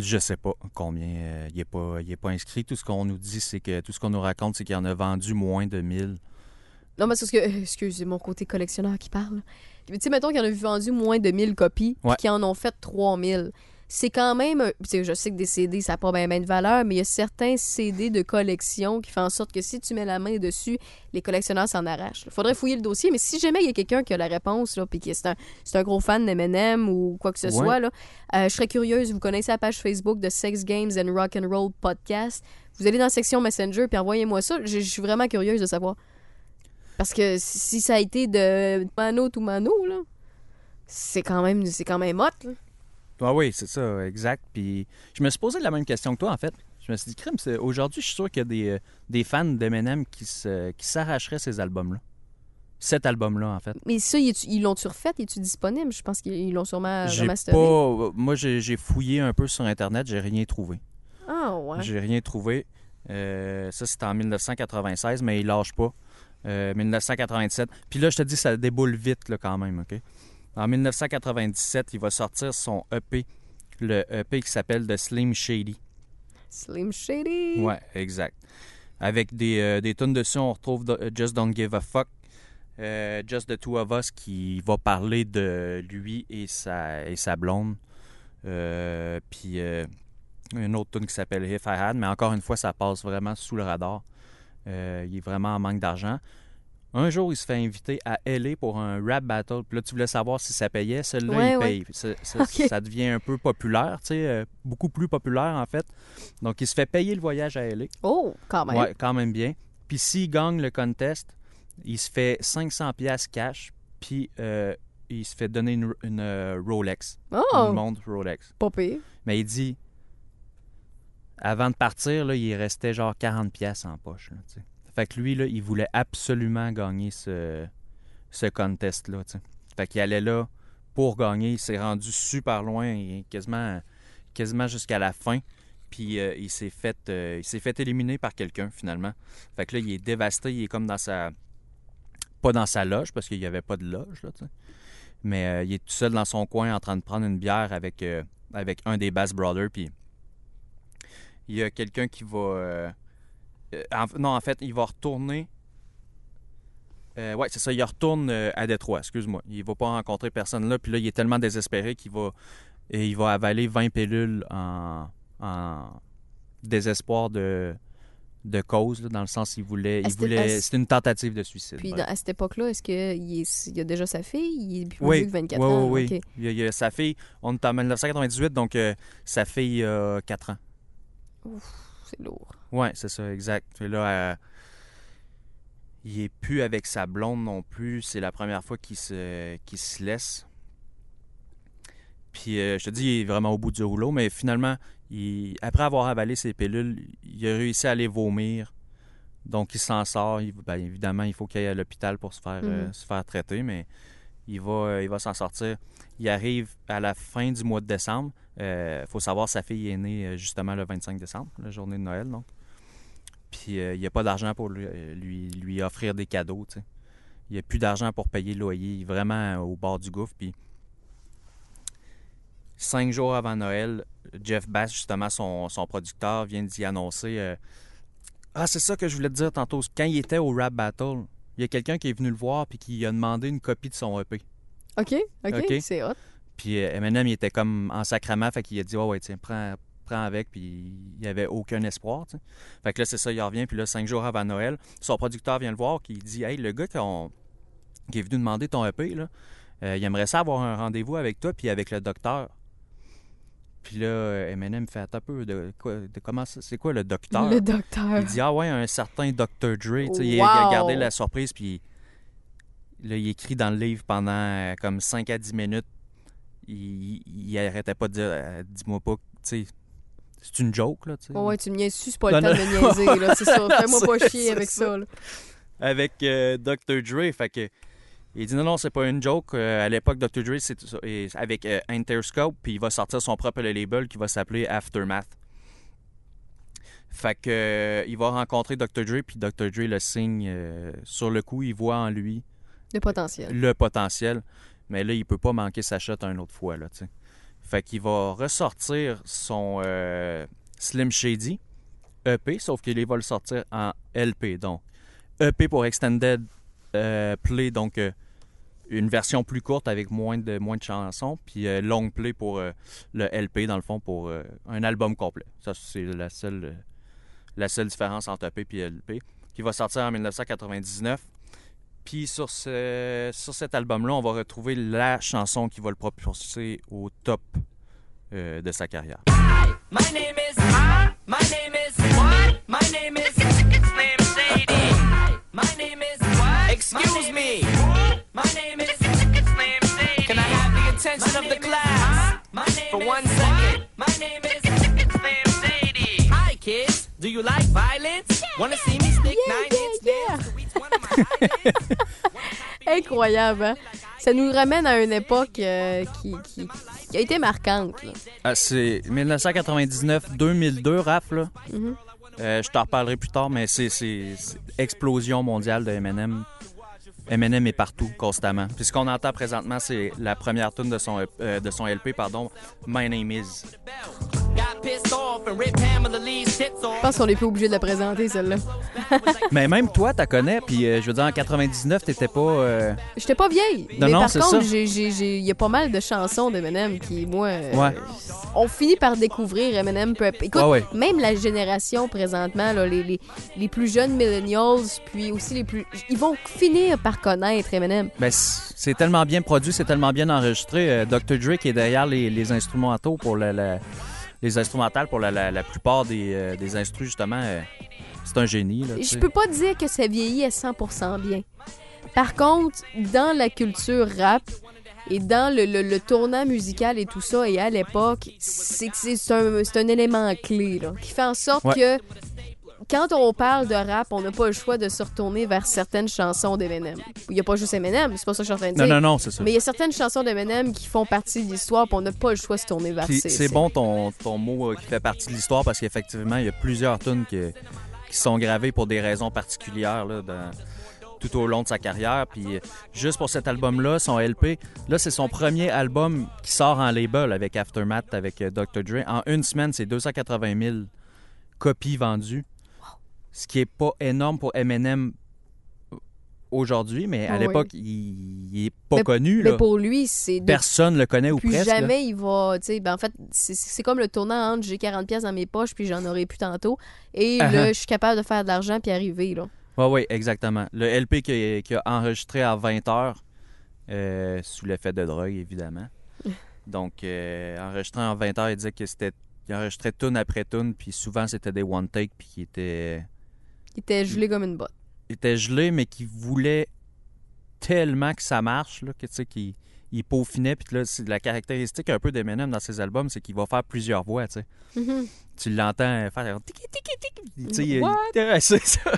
Je sais pas combien. euh, il n'est pas, il est pas inscrit. Tout ce qu'on nous dit, c'est que tout ce qu'on nous raconte, c'est qu'il en a vendu moins de 1000. Non, mais c'est parce que, excusez, mon côté collectionneur qui parle. Tu sais, mettons qu'il en a vendu moins de 1000 copies, Ouais. qu'ils en ont fait 3000. C'est quand même, un- je sais que des CD, ça n'a pas bien, bien de valeur, mais il y a certains CD de collection qui font en sorte que si tu mets la main dessus, les collectionneurs s'en arrachent. Il faudrait fouiller le dossier, mais si jamais il y a quelqu'un qui a la réponse, là, puis qui est un, c'est un gros fan d'M&M ou quoi que ce Ouais. soit, là, euh, je serais curieuse. Vous connaissez la page Facebook de Sex Games and Rock and Roll Podcast. Vous allez dans la section Messenger, puis envoyez-moi ça. Je je suis vraiment curieuse de savoir. Parce que si si ça a été de mano to mano, là, c'est quand même, c'est quand même hot, là. Ah oui, c'est ça, exact. Puis je me suis posé la même question que toi, en fait. Je me suis dit, crime, aujourd'hui, je suis sûr qu'il y a des, euh, des fans d'Eminem qui se- qui s'arracheraient ces albums-là. Cet album-là, en fait. Mais ça, ils l'ont-tu refait? Il est-tu disponible? Je pense qu'ils l'ont sûrement remasteré. pas. Moi, j'ai fouillé un peu sur Internet, j'ai rien trouvé. Ah, ouais. J'ai rien trouvé. Euh, ça, c'était en 1996, mais il lâche pas. Euh, 1997. Puis là, je te dis, ça déboule vite, là, quand même, OK? En 1997, il va sortir son EP, le EP qui s'appelle The Slim Shady. Slim Shady. Ouais, exact. Avec des, euh, des tunes dessus, on retrouve The- Just Don't Give a Fuck, euh, Just the Two of Us qui va parler de lui et sa, et sa blonde. Euh, puis euh, une autre tune qui s'appelle If I Had, mais encore une fois, ça passe vraiment sous le radar. Euh, il est vraiment en manque d'argent. Un jour, il se fait inviter à LA pour un rap battle. Puis là, tu voulais savoir si ça payait. Celui-là, Ouais, il ouais. paye. Ça, ça- Ok. ça devient un peu populaire, tu sais, euh, beaucoup plus populaire en fait. Donc, il se fait payer le voyage à LA. Oh, quand même. Ouais, quand même bien. Puis s'il gagne le contest, il se fait 500 pièces cash, puis euh, il se fait donner une, une, euh, Rolex, Oh, une montre Rolex. pas pire. Mais il dit, avant de partir, là, il restait genre 40 pièces en poche. là, tu sais. Fait que lui, là, il voulait absolument gagner ce, ce contest-là. Fait qu'il allait là pour gagner. Il s'est rendu super loin, quasiment, quasiment jusqu'à la fin. Puis euh, il s'est fait, euh, il s'est fait éliminer par quelqu'un finalement. Fait que là, il est dévasté. Il est comme dans sa, pas dans sa loge parce qu'il n'y avait pas de loge là. Mais euh, il est tout seul dans son coin en train de prendre une bière avec, avec un des Bass Brothers. Puis il y a quelqu'un qui va, en- non en fait, il va retourner. Euh, ouais, c'est ça. Il retourne euh, à Détroit. Excuse-moi. Il va pas rencontrer personne là. Puis là, il est tellement désespéré qu'il va, et il va avaler 20 pilules en, en désespoir de, de cause, là, dans le sens il voulait, il voulait, c'était une tentative de suicide. Puis ouais. dans- à cette époque-là, est-ce qu'il est, il a déjà sa fille? Il est plus Oui, vieux que 24 oui, ans? oui, oui. OK. Il, y a, il y a sa fille, on est en 1998, donc euh, sa fille a 4 ans. C'est lourd. Ouais, c'est ça, exact. Et là, euh, il est plus avec sa blonde non plus. C'est la première fois qu'il se, qu'il se laisse. Puis euh, je te dis, il est vraiment au bout du rouleau, mais finalement, il- après avoir avalé ses pilules, il a réussi à aller vomir. Donc il s'en sort. Il- ben, évidemment, il faut qu'il aille à l'hôpital pour se faire, euh, Mhm. se faire traiter, mais il va, euh, il va s'en sortir. Il arrive à la fin du mois de décembre. Il faut savoir, sa fille est née euh, justement le 25 décembre, la journée de Noël, donc. Puis euh, il n'y a pas d'argent pour lui, euh, lui, offrir des cadeaux. Il n'y a plus d'argent pour payer le loyer. Il est vraiment euh, au bord du gouffre. Cinq jours avant Noël, Jeff Bass, justement, son, son producteur, vient d'y annoncer euh, Ah, c'est ça que je voulais te dire tantôt. Quand il était au Rap Battle, il y a quelqu'un qui est venu le voir puis qui a demandé une copie de son EP. OK, OK, c'est hot. Puis euh, Eminem, il était comme en sacrament, fait qu'il a dit Ouais, ouais, tiens, prends, prend avec, puis il n'y avait aucun espoir. Fait que là, c'est ça, il revient, puis là, cinq jours avant Noël, son producteur vient le voir, qui dit Hey, le gars qui est venu demander ton EP, là, euh, il aimerait ça avoir un rendez-vous avec toi, puis avec le docteur. Puis là, Eminem fait un peu de, de comment ça- c'est quoi le docteur? Le docteur. il dit Ah ouais, un certain Dr. Dre. Il, a- gardé la surprise, puis là, il écrit dans le livre pendant euh, comme 5 à 10 minutes. Il, il, il arrêtait pas de dire euh, Dis-moi pas, tu sais, c'est une joke, là, tu sais. Ouais, ouais, tu me niaises c'est pas le Non, temps de niaiser, là, c'est ça. Fais-moi pas chier avec ça. ça, là. Avec euh, Dr. Dre. Fait que. Il dit non, non, c'est pas une joke. Euh, à l'époque, Dr. Dre, c'est avec euh, Interscope, puis il va sortir son propre label qui va s'appeler Aftermath. Fait que euh, il va rencontrer Dr. Dre, puis Dr. Dre le signe sur le coup, il voit en lui Le potentiel. le potentiel, mais là, il peut pas manquer sa shot une autre fois, là, tu sais. Fait qu'il va ressortir son Slim Shady EP, sauf qu'il va le sortir en LP, donc EP pour Extended Play, donc une version plus courte avec moins de, moins de chansons, puis euh, Long Play pour euh, le LP, dans le fond, pour euh, un album complet. Ça, c'est la seule, euh, la seule différence entre EP et LP, qui va sortir en 1999. Puis sur, ce, sur cet album-là, on va retrouver la chanson qui va le propulser au top euh, de sa carrière. My name is. My name is. What? My name is. Slim Shady. My name is. What? Excuse me. My name is. Slim Shady. Can I have the attention of the class? My name For one second. My name is. Slim Shady. Hi, kids. Do you like violence? Wanna see me stick nine inch nails to each one of my eyelids? Incroyable, hein? Ça nous ramène à une époque euh, qui, qui- qui a été marquante, là. Ah, c'est 1999-2002, Raph, là. Mhm. Euh, je t'en reparlerai plus tard, mais c'est c'est- c'est explosion mondiale de Eminem. Eminem est partout, constamment. Puis ce qu'on entend présentement, c'est la première tune de son, euh, de son LP, pardon, My Name Is. Je pense qu'on n'est plus obligé de la présenter, celle-là. Mais même toi, t'as connais, puis euh, je veux dire, en 99, t'étais pas... euh, J'étais pas vieille. Non, mais non, par c'est contre, il y a pas mal de chansons d'Eminem qui, moi, euh, Ouais. on finit par découvrir Eminem. Écoute, ouais. même la génération présentement, là, les, les, les plus jeunes millennials, puis aussi les plus... Ils vont finir par connaître Eminem. Ben, c'est tellement bien produit, c'est tellement bien enregistré. Euh, Dr. Dre qui est derrière les, les instrumentaux pour la, la- les instrumentales pour la, la- la plupart des, euh, des instrus, justement. euh, c'est un génie. Là, Je peux pas dire que ça vieillit à 100% bien. Par contre, dans la culture rap et dans le, le- le tournant musical et tout ça, et à l'époque, c'est un, un élément clé là, qui fait en sorte Ouais. que quand on parle de rap, on n'a pas le choix de se retourner vers certaines chansons d'Eminem. Il n'y a pas juste Eminem, c'est pas ça que je suis en train de Non, dire. non, non, c'est ça. Mais il y a certaines chansons d'Eminem qui font partie de l'histoire, puis on n'a pas le choix de se tourner vers C'est ces- bon ton, ton mot euh, qui fait partie de l'histoire parce qu'effectivement, il y a plusieurs tunes qui sont gravées pour des raisons particulières là, dans- tout au long de sa carrière. Puis euh, juste pour cet album-là, son LP, là, c'est son premier album qui sort en label avec Aftermath, avec euh, Dr. Dre. En une semaine, c'est 280 000 copies vendues. Ce qui est pas énorme pour Eminem aujourd'hui, mais à Ah l'époque, il, il est pas Mais- connu. Mais là. pour lui, c'est Personne le connaît ou presque. là. jamais il va, ben en fait, c'est- comme le tournant entre j'ai 40 pièces dans mes poches puis j'en aurai plus tantôt et Uh-huh. là je suis capable de faire de l'argent puis arriver là. Oui, oui, exactement. Le LP qu'il a, enregistré à 20 heures, euh, sous l'effet de drogue, évidemment. Donc, euh, enregistré en 20 heures, il disait que c'était. Il enregistrait tune après tune, puis souvent c'était des one take, puis qui étaient. Il était gelé comme une botte. Il était gelé, mais qui voulait tellement que ça marche, là, que tu sais, qu'il il peaufinait. Puis là, c'est la caractéristique un peu d'Eminem dans ses albums, c'est qu'il va faire plusieurs voix, tu sais. Mhm. Tu l'entends faire tiki tiki tiki. Tu sais, il- What? il- ça.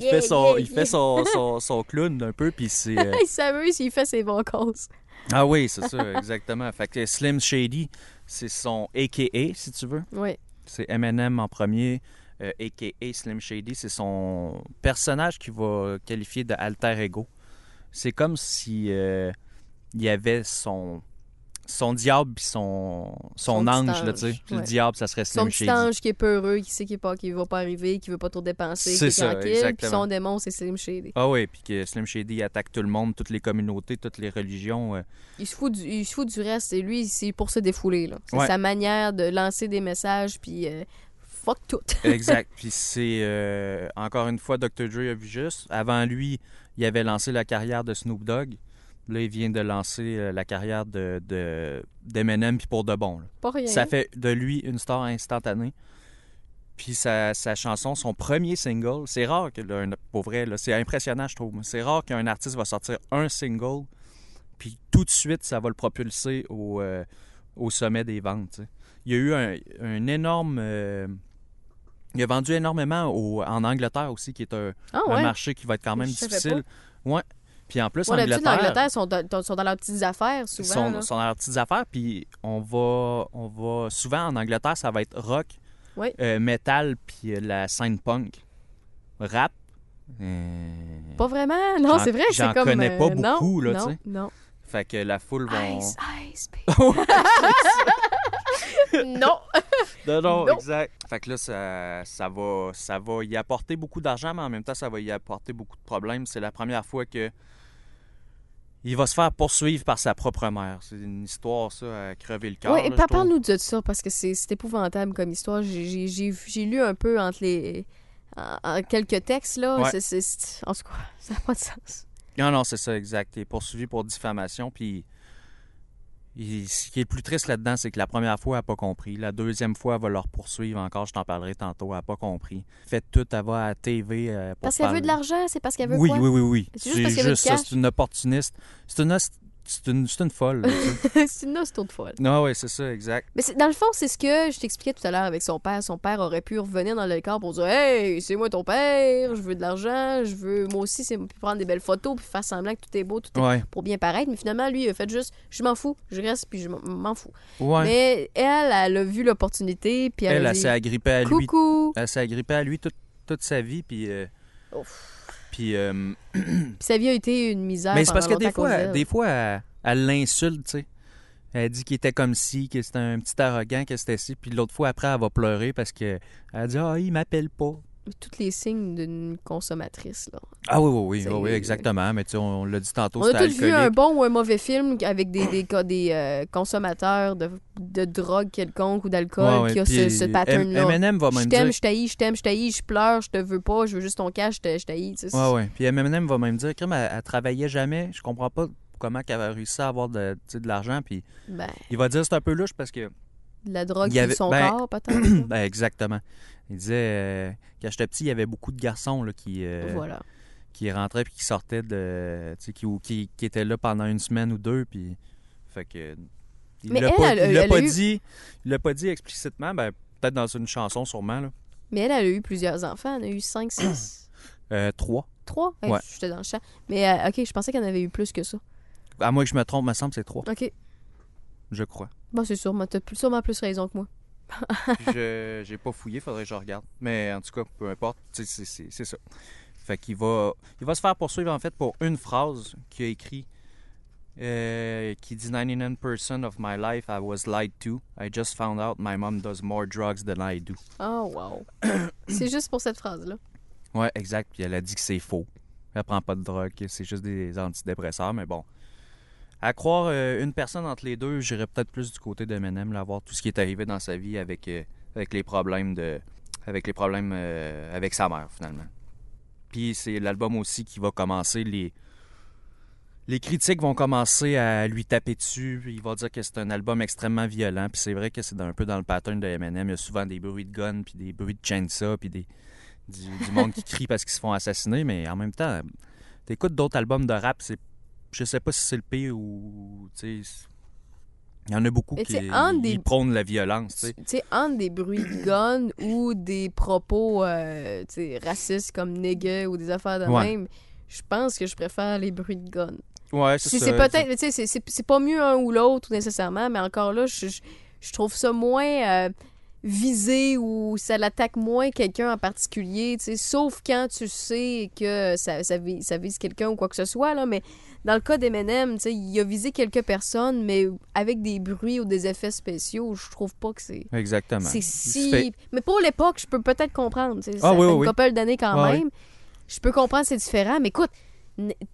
Il Yeah, fait son, yeah, il fait son, son, son clown un peu, puis c'est. euh, il s'amuse s'il fait ses bons causes. Ah oui, c'est ça, exactement. Fait que Slim Shady, c'est son AKA, si tu veux. Oui. C'est Eminem en premier, euh, AKA Slim Shady. C'est son personnage qu'il va qualifier de alter ego. C'est comme si euh, il y avait son, son diable puis son, son, Son ange, là, tu sais. ange, Puis Le diable, ça serait Son Slim petit Shady. ange qui est peureux, qui sait qu'il pas, qu'il va pas arriver, qui veut pas trop dépenser, qui est ça, tranquille. Puis exactement. son démon, c'est Slim Shady. Ah oui, puis que Slim Shady attaque tout le monde, toutes les communautés, toutes les religions. euh, Il se fout du, il se fout du reste. Et lui, c'est pour se défouler. là. C'est Ouais. sa manière de lancer des messages, puis euh, fuck tout. Exact. Puis c'est euh, encore une fois Dr. Dre a vu juste. Avant lui, il avait lancé la carrière de Snoop Dogg. Là, il vient de lancer euh, la carrière de de- d'Eminem puis pour de bon. là. Pas rien. Ça fait de lui une star instantanée. Puis sa, sa chanson, son premier single, c'est rare que là, pour vrai, là, c'est impressionnant, je trouve. C'est rare qu'un artiste va sortir un single, puis tout de suite, ça va le propulser au, euh, au sommet des ventes. Il y a eu un, un énorme. euh, il a vendu énormément au- en Angleterre aussi, qui est un, Ah un marché qui va être quand même Je difficile. Ouais. Puis en plus, Ouais, d'habitude, Angleterre, l'Angleterre sont, dans- sont dans leurs petites affaires, souvent. sont, là. sont dans leurs petites affaires, puis on va, on va souvent en Angleterre, ça va être rock, Oui. euh, metal, puis la scène punk, rap. euh, Pas vraiment. Non, J'en- c'est vrai j'en c'est comme... connais pas euh, non, beaucoup, là, non, tu sais. Non. Fait que la foule va. Ice, ice, baby. non. Non, non, Non. exact. Fait que là, ça, ça, va, ça va y apporter beaucoup d'argent, mais en même temps, ça va y apporter beaucoup de problèmes. C'est la première fois que il va se faire poursuivre par sa propre mère. C'est une histoire, ça, à crever le cœur. Oui, pas trouve. parle-nous de ça, parce que c'est c'est épouvantable comme histoire. J'ai- lu un peu entre les... en- en quelques textes, là. Ouais. En tout cas, ça n'a pas de sens. Non, non, c'est ça, exact. Il est poursuivi pour diffamation, puis il- ce qui est le plus triste là-dedans, c'est que la première fois, elle n'a pas compris. La deuxième fois, elle va leur poursuivre encore, je t'en parlerai tantôt, elle n'a pas compris. Fait tout, elle va à la TV euh, pour Parce qu'elle veut de l'argent, c'est parce qu'elle veut Oui, quoi? oui, oui, oui. C'est juste parce veut juste ça, c'est une opportuniste. C'est une, c'est une, c'est une folle. c'est une nostro de folle. non, oui, c'est ça, exact. Mais dans le fond, c'est ce que je t'expliquais tout à l'heure avec son père. Son père aurait pu revenir dans le corps pour dire Hey, c'est moi ton père, je veux de l'argent, je veux. Moi aussi, c'est prendre des belles photos, puis faire semblant que tout est beau, tout est Ouais, pour bien paraître. Mais finalement, lui, il a fait juste Je m'en fous, je reste, puis je m'en- fous. ouais. Mais elle, elle a vu l'opportunité, puis elle, elle, s'est agrippée à lui. Coucou. Elle s'est agrippée à lui toute, toute sa vie, puis... euh, puis... euh, Puis sa vie a été une misère. Mais c'est parce que des fois, des fois, elle, elle l'insulte, tu sais. Elle dit qu'il était comme ci, que c'était un petit arrogant, que c'était ci. Puis l'autre fois, après, elle va pleurer parce que elle dit Ah, il m'appelle pas. Tous les signes d'une consommatrice, là. Ah oui, oui, oui, oui, oui, exactement. Mais tu sais, on, on l'a dit tantôt, On a tous vu un bon ou un mauvais film avec des, des, des, euh, consommateurs de, de drogue quelconque ou d'alcool Ouais, ouais. qui a ce, ce pattern-là. M&M va Je même t'aime, dire... je t'haïs, je t'aime, je t'haïs, je pleure, je te veux pas, je veux juste ton cash, je je sais. Ouais, ouais. Puis M&M va même dire, Crime, elle, elle travaillait jamais. Je comprends pas comment elle a réussi à avoir de, de l'argent. Puis Ben, il va dire c'est un peu louche parce que de la drogue avait- sur son ben- corps, peut-être. Ben, exactement. Il disait, euh, quand j'étais petit, il y avait beaucoup de garçons là, qui, euh, voilà. qui rentraient puis qui sortaient de. tu sais, Qui, ou qui, qui étaient là pendant une semaine ou deux. Puis. Fait que. Il l'a pas, elle il l'a elle pas eu- dit. Il l'a pas dit explicitement, ben, peut-être dans une chanson sûrement. Là. Mais elle, elle a eu plusieurs enfants. Elle en a eu 5, 6, Euh, trois. 3. Ouais. J'étais dans le champ. Mais euh, OK, je pensais qu'elle en avait eu plus que ça. À moins que je me trompe, me semble que c'est trois, OK. je crois. Bon, c'est sûr, t'as plus- sûrement plus raison que moi. Je j'ai pas fouillé, faudrait que je regarde. Mais en tout cas, peu importe, c'est- c'est c'est ça. Fait qu'il va, il va se faire poursuivre en fait pour une phrase qu'il a écrit euh, qui dit 99% of my life I was lied to. I just found out my mom does more drugs than I do. Oh, wow. c'est juste pour cette phrase-là. Ouais, exact. Puis elle a dit que c'est faux. Elle prend pas de drogue, c'est juste des antidépresseurs, mais bon. À croire euh, une personne entre les deux, j'irais peut-être plus du côté de Eminem, là, voir tout ce qui est arrivé dans sa vie avec, euh, avec les problèmes de avec les problèmes euh, avec sa mère finalement. Puis c'est l'album aussi qui va commencer les les critiques vont commencer à lui taper dessus, il va dire que c'est un album extrêmement violent, puis c'est vrai que c'est un peu dans le pattern de Eminem, il y a souvent des bruits de gun, puis des bruits de chainsaw, puis des du, du monde qui crie parce qu'ils se font assassiner, mais en même temps, t'écoutes d'autres albums de rap, c'est je sais pas si c'est le pire ou il y en a beaucoup qui des- prônent la violence, tu sais. Tu sais, entre des bruits de gun ou des propos euh, racistes comme nigga ou des affaires de Ouais. même, je pense que je préfère les bruits de gun. Ouais, C'est c'est ça. c'est peut-être, tu sais, c'est- pas mieux un ou l'autre nécessairement, mais encore là, je, je, je trouve ça moins. euh, viser ou ça l'attaque moins quelqu'un en particulier, sauf quand tu sais que ça, ça, vi- ça vise quelqu'un ou quoi que ce soit, là, mais dans le cas d'Eminem, il a visé quelques personnes, mais avec des bruits ou des effets spéciaux, je trouve pas que c'est... Exactement. C'est si... fait- Mais pour l'époque, je peux peut-être comprendre. Ah ça oui, fait oui, une oui. couple d'années quand même. Je peux comprendre, c'est différent. Mais écoute,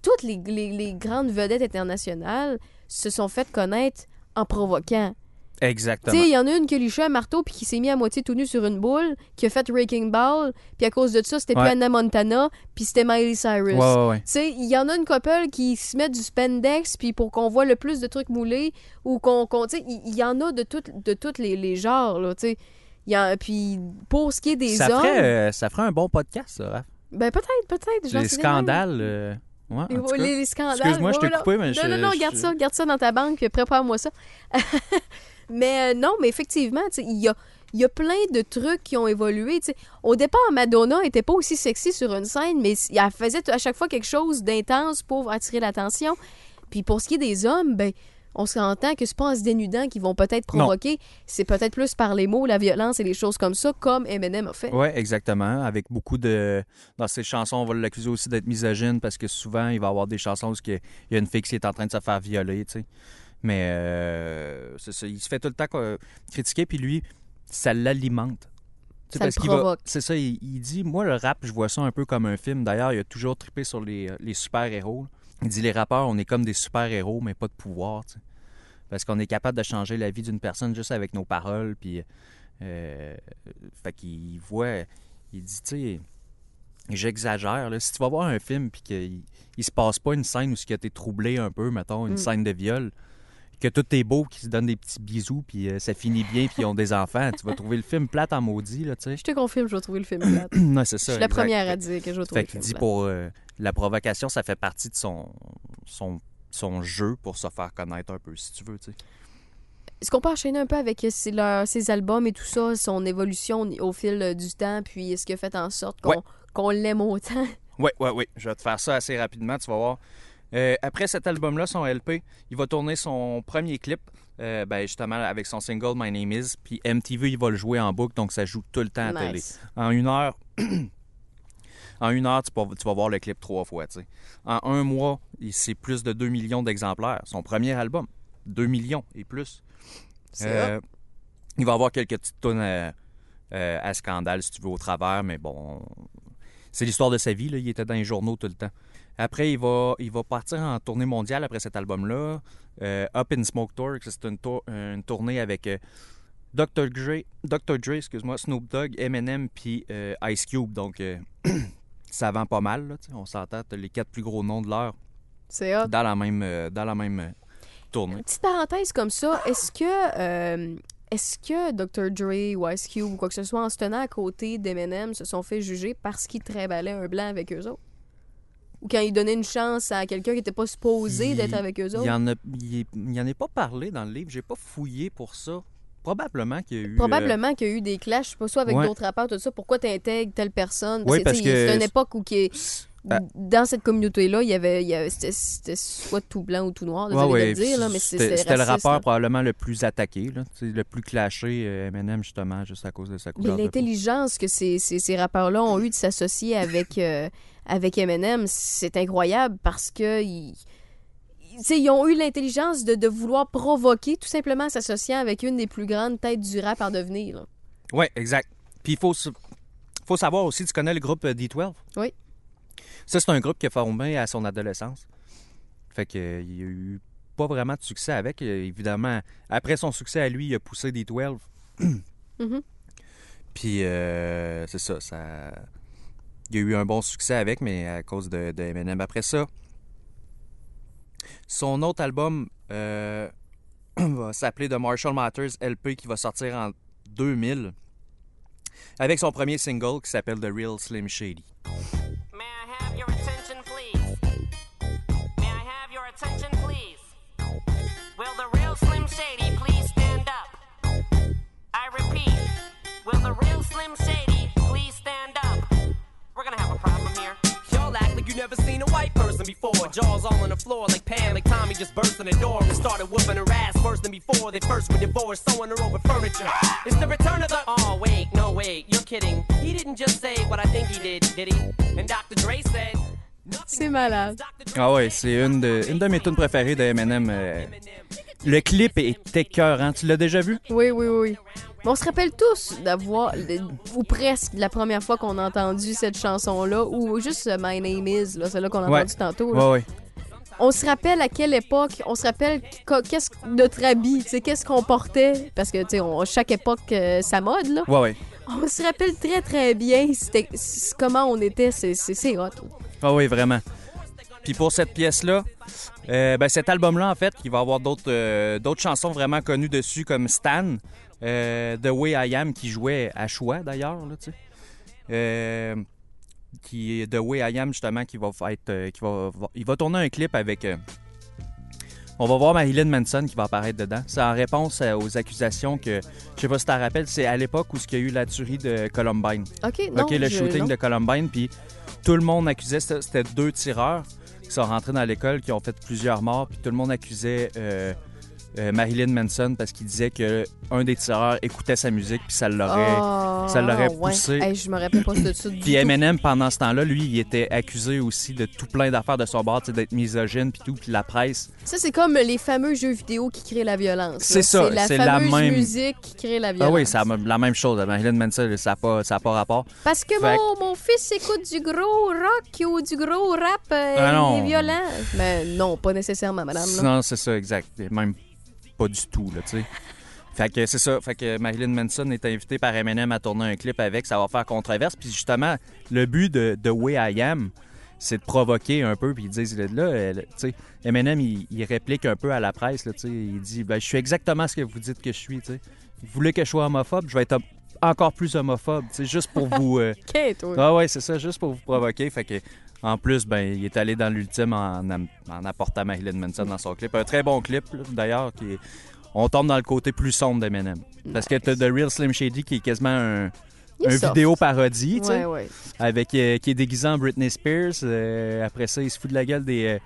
toutes les, les- les grandes vedettes internationales se sont faites connaître en provoquant. Tu Exactement. sais, il y en a une qui a liché un marteau puis qui s'est mis à moitié tout nu sur une boule, qui a fait Wrecking Ball, puis à cause de ça, c'était plus Ouais. Anna Montana, puis c'était Miley Cyrus. Ouais, ouais, ouais. Tu sais, il y en a une couple qui se met du spandex puis pour qu'on voit le plus de trucs moulés ou qu'on sais, il y, en a de de toutes les, les genres là, tu puis pour ce qui est des ça, hommes, ferait, euh, ça ferait un bon podcast, ça, Raph. ben peut-être peut-être Les scandales. euh, ouais, Les, cas. scandales. Excuse-moi, je t'ai coupé, mais non, je- non, non, je- garde ça, garde ça dans ta banque, puis prépare-moi ça. mais euh, non, mais effectivement, il y a, y a plein de trucs qui ont évolué. Au départ, Madonna était pas aussi sexy sur une scène, mais elle faisait à chaque fois quelque chose d'intense pour attirer l'attention. Puis pour ce qui est des hommes, ben on s'entend que c'est pas en se dénudant qu'ils vont peut-être provoquer. C'est peut-être plus par les mots, la violence et les choses comme ça, comme Eminem a fait. Oui, exactement. Avec beaucoup de. Dans ses chansons, on va l'accuser aussi d'être misogyne parce que souvent, il va y avoir des chansons où il y a- il y a une fille qui est en train de se faire violer, tu sais. Mais euh, ça. Il se fait tout le temps quoi, critiquer, puis lui, ça l'alimente. Tu qu'il va-. C'est ça, il, il dit Moi, le rap, je vois ça un peu comme un film. D'ailleurs, il a toujours trippé sur les, euh, les super-héros. Il dit Les rappeurs, on est comme des super-héros, mais pas de pouvoir, tu. Parce qu'on est capable de changer la vie d'une personne juste avec nos paroles, puis. Euh, fait qu'il voit, il dit, tu sais, j'exagère. Si tu vas voir un film puis qu'il il se passe pas une scène où ce qui a été troublé un peu, mettons, une Mm. scène de viol, que tout est beau, qui se donnent des petits bisous, puis euh, ça finit bien, puis ils ont des enfants, tu vas trouver le film plate en maudit, là, tu sais. Je te confirme, je vais trouver le film plate. non, c'est Je ça. suis la première à dire que je vais trouver Fait le qu'il film dit plate. pour euh, la provocation, ça fait partie de son, son, son jeu pour se faire connaître un peu, si tu veux, tu sais. Est-ce qu'on peut enchaîner un peu avec euh, ses, leur- ses albums et tout ça, son évolution au fil euh, du temps, puis ce qui a fait en sorte qu'on Ouais. qu'on l'aime autant? Oui, oui, oui. Je vais te faire ça assez rapidement, tu vas voir. Euh, après cet album-là, son LP, il va tourner son premier clip, euh, ben, justement avec son single My Name Is, puis MTV, il va le jouer en boucle, donc ça joue tout le temps à la télé. En une heure, en une heure, tu, vas- tu vas voir le clip trois fois. En un mois, c'est plus de 2 millions d'exemplaires. Son premier album, 2 millions et plus. Euh, il va avoir quelques petites tonnes à, à scandale, si tu veux, au travers, mais bon, c'est l'histoire de sa vie. Là. Il était dans les journaux tout le temps. Après, il va, il va partir en tournée mondiale après cet album-là. Euh, Up in Smoke Tour, c'est une, tour- une tournée avec euh, Dr. Dre, Dr. Dre excuse-moi, Snoop Dogg, Eminem, puis euh, Ice Cube. Donc, ça vend pas mal. Là, on s'entend, les quatre plus gros noms de l'heure dans la même, dans la même tournée. Petite parenthèse comme ça, est-ce que est-ce que Dr. Dre ou Ice Cube ou quoi que ce soit en se tenant à côté d'Eminem se sont fait juger parce qu'ils tréballaient un blanc avec eux autres? Ou quand ils donnaient une chance à quelqu'un qui n'était pas supposé d'être avec eux Il autres? en a, il, est- il y en a pas parlé dans le livre. J'ai pas fouillé pour ça. Probablement qu'il y a eu. euh, Probablement qu'il y a eu des clashs, je sais pas, soit avec Ouais. d'autres rappeurs, tout ça. Pourquoi t'intègres telle personne? Oui, tu parce sais, que- C'est une époque où qui est- Ah. dans cette communauté-là, il y avait, il y avait- c'était, soit tout blanc ou tout noir, Ouais, désolé ouais, de le dire, là, mais c'était le rappeur là. probablement le plus attaqué, là. Le plus clashé, euh, Eminem, justement, juste à cause de sa Mais couleur peau. l'intelligence que ces, ces, ces rappeurs-là ont eu de s'associer avec, euh, avec Eminem, c'est incroyable parce que ils, ils- ont eu l'intelligence de, de vouloir provoquer, tout simplement en s'associant avec une des plus grandes têtes du rap à devenir. Oui, exact. Puis il faut, faut savoir aussi, tu connais le groupe euh, D12? Oui. Ça, c'est un groupe qui a formé à son adolescence. Fait que, euh, il a eu pas vraiment de succès avec. Euh, Évidemment, après son succès à lui, il a poussé D12. Mhm. Puis, euh, c'est ça, ça... Il y a eu un bon succès avec, mais à cause de, de Eminem. Après ça, son autre album euh, va s'appeler The Marshall Matters LP qui va sortir en 2000 avec son premier single qui s'appelle The Real Slim Shady. Shady please stand up? I repeat, will the real Slim Shady you never seen a white person before. jaws all on the floor like Pam, like Tommy just burst in the door and started whooping her ass worse than before. They first were divorced, sewing her over furniture. It's the return of the. Oh wait, no wait, you're kidding. He didn't just say what I think he did, did he? And Dr. Dre said. C'est malade. Ah ouais, c'est une de, une de mes tunes préférées de Eminem. euh. Le clip est écœurant. Tu l'as déjà vu? Oui, oui, oui. Mais on se rappelle tous d'avoir, ou presque, la première fois qu'on a entendu cette chanson-là, ou juste My Name Is, là, celle-là qu'on a Ouais. entendu tantôt. là. Ouais, ouais. On se rappelle à quelle époque, on se rappelle qu- qu'est-ce que notre habit, qu'est-ce qu'on portait, parce que, tu sais, chaque époque, euh, sa mode, là. Ouais, ouais. On se rappelle très, très bien c'était- comment on était, c'est c'est- hot. Ah oui, vraiment. Puis pour cette pièce-là, euh, ben cet album-là, en fait, il va avoir d'autres euh, d'autres chansons vraiment connues dessus, comme Stan, euh, The Way I Am, qui jouait à choix d'ailleurs, là, tu sais. Euh, qui The Way I Am, justement, qui va être. euh, qui va, va- il va tourner un clip avec. euh, on va voir Marilyn Manson qui va apparaître dedans. C'est en réponse aux accusations que. Je sais pas si tu te rappelles, c'est à l'époque où il y a eu la tuerie de Columbine. OK, non. OK, le je- shooting non. de Columbine, puis tout le monde accusait, c'était c'était deux tireurs qui sont rentrés dans l'école, qui ont fait plusieurs morts, puis tout le monde accusait euh, euh, Marilyn Manson parce qu'il disait que un des tireurs écoutait sa musique, puis ça l'aurait... Ah, ça l'aurait ouais. poussé. Hey, je me rappelle pas de ça Puis. Eminem, pendant ce temps-là, lui, il était accusé aussi de tout plein d'affaires de son bord, d'être misogyne, puis tout, puis la presse. Ça, c'est comme les fameux jeux vidéo qui créent la violence. C'est ça, C'est la c'est la même- musique qui crée la violence. Ah oui, c'est la la même chose. Marilyn Manson, ça n'a pas, ça a pas rapport. Parce que Fait mon, mon fils écoute du gros rock ou du gros rap, euh, Ah non. il est violent. Mais non, pas nécessairement, madame. là. Non, c'est ça, exact. Même pas du tout, là, tu sais. Fait que c'est ça. Fait que Marilyn Manson est invitée par Eminem à tourner un clip avec. Ça va faire controverse. Puis justement, le but de The Way I Am, c'est de provoquer un peu. Puis ils disent, là, tu sais, Eminem, il, il réplique un peu à la presse, là, tu sais. Il dit, ben, je suis exactement ce que vous dites que je suis, tu sais. Vous voulez que je sois homophobe? Je vais être encore plus homophobe, tu sais, juste pour vous... euh, Ok, toi. ah ouais, c'est ça, juste pour vous provoquer. Fait que, en plus, ben, il est allé dans l'ultime en, apportant Marilyn Manson dans son clip. Un très bon clip, d'ailleurs, qui est- On tombe dans le côté plus sombre d'Eminem. Parce que t'as The Real Slim Shady qui est quasiment un, vidéo parodie, tu sais, Ouais, ouais. avec, euh, qui est déguisé en Britney Spears. Euh, après ça, il se fout de la gueule des, euh,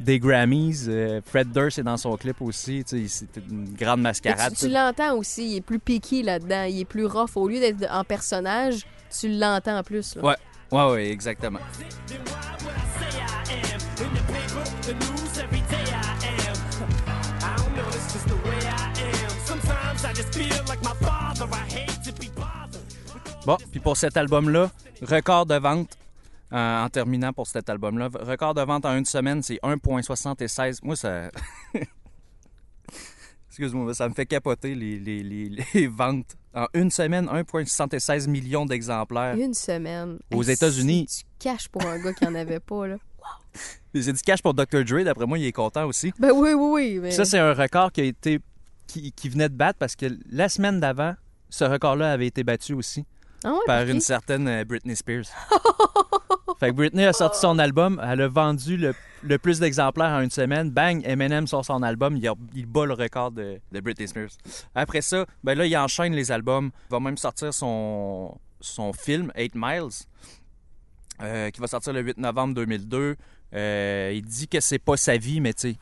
des Grammys. Fred Durst est dans son clip aussi. tu sais, C'est une grande mascarade. tu tu l'entends aussi, il est plus piqué là-dedans, il est plus rough. Au lieu d'être en personnage, tu l'entends en plus. là. Ouais, ouais, ouais, exactement. Bon, puis pour cet album-là, record de vente, euh, en terminant pour cet album-là, record de vente en une semaine, c'est 1,76. Moi, ça. Excuse-moi, ça me fait capoter les, les- les- les ventes. En une semaine, 1,76 millions d'exemplaires. Une semaine. Aux Hey, États-Unis. c'est Du cash pour un gars qui en avait pas, là. C'est du cash pour Dr. Dre, d'après moi, il est content aussi. Ben oui, oui, oui. Mais... Ça, c'est un record qui a été. Qui, qui venait de battre parce que la semaine d'avant, ce record-là avait été battu aussi. Ah ouais, par une certaine euh, Britney Spears. fait que Britney a sorti son album, elle a vendu le, le plus d'exemplaires en une semaine. Bang, Eminem sort son album, il, a- il bat le record de, de Britney Spears. Après ça, ben là, il enchaîne les albums. Il va même sortir son, son film, 8 Miles, euh, qui va sortir le 8 novembre 2002. Euh, il dit que c'est pas sa vie, mais tu sais,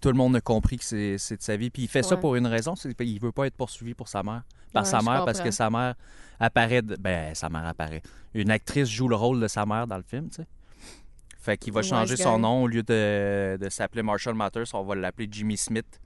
tout le monde a compris que c'est de sa vie. Puis il fait ça pour une raison, c'est qu'il veut pas être poursuivi pour sa mère. Par Ouais, sa mère, parce que sa mère apparaît. de- Ben, sa mère apparaît. Une actrice joue le rôle de sa mère dans le film, tu sais. Fait qu'il va changer son nom au lieu de, de s'appeler Marshall Mathers, on va l'appeler Jimmy Smith.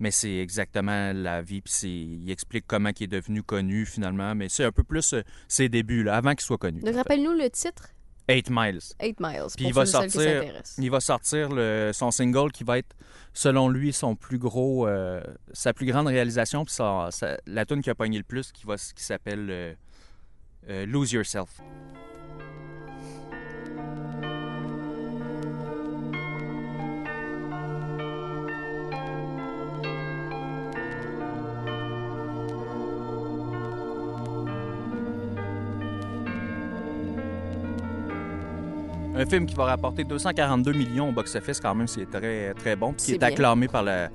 Mais c'est exactement la vie, puis c'est- il explique comment il est devenu connu finalement. Mais c'est un peu plus euh, ses débuts, là, avant qu'il soit connu. Donc, rappelle-nous le titre 8 Miles. 8 Miles. Puis il va sortir, il va sortir le- son single qui va être, selon lui, son plus gros, euh, sa plus grande réalisation, puis sa- la tune qui a pogné le plus, qui va, qui s'appelle euh, euh, Lose Yourself. Un film qui va rapporter 242 millions au box-office, quand même, c'est très, très bon. Puis qui est bien. acclamé par la,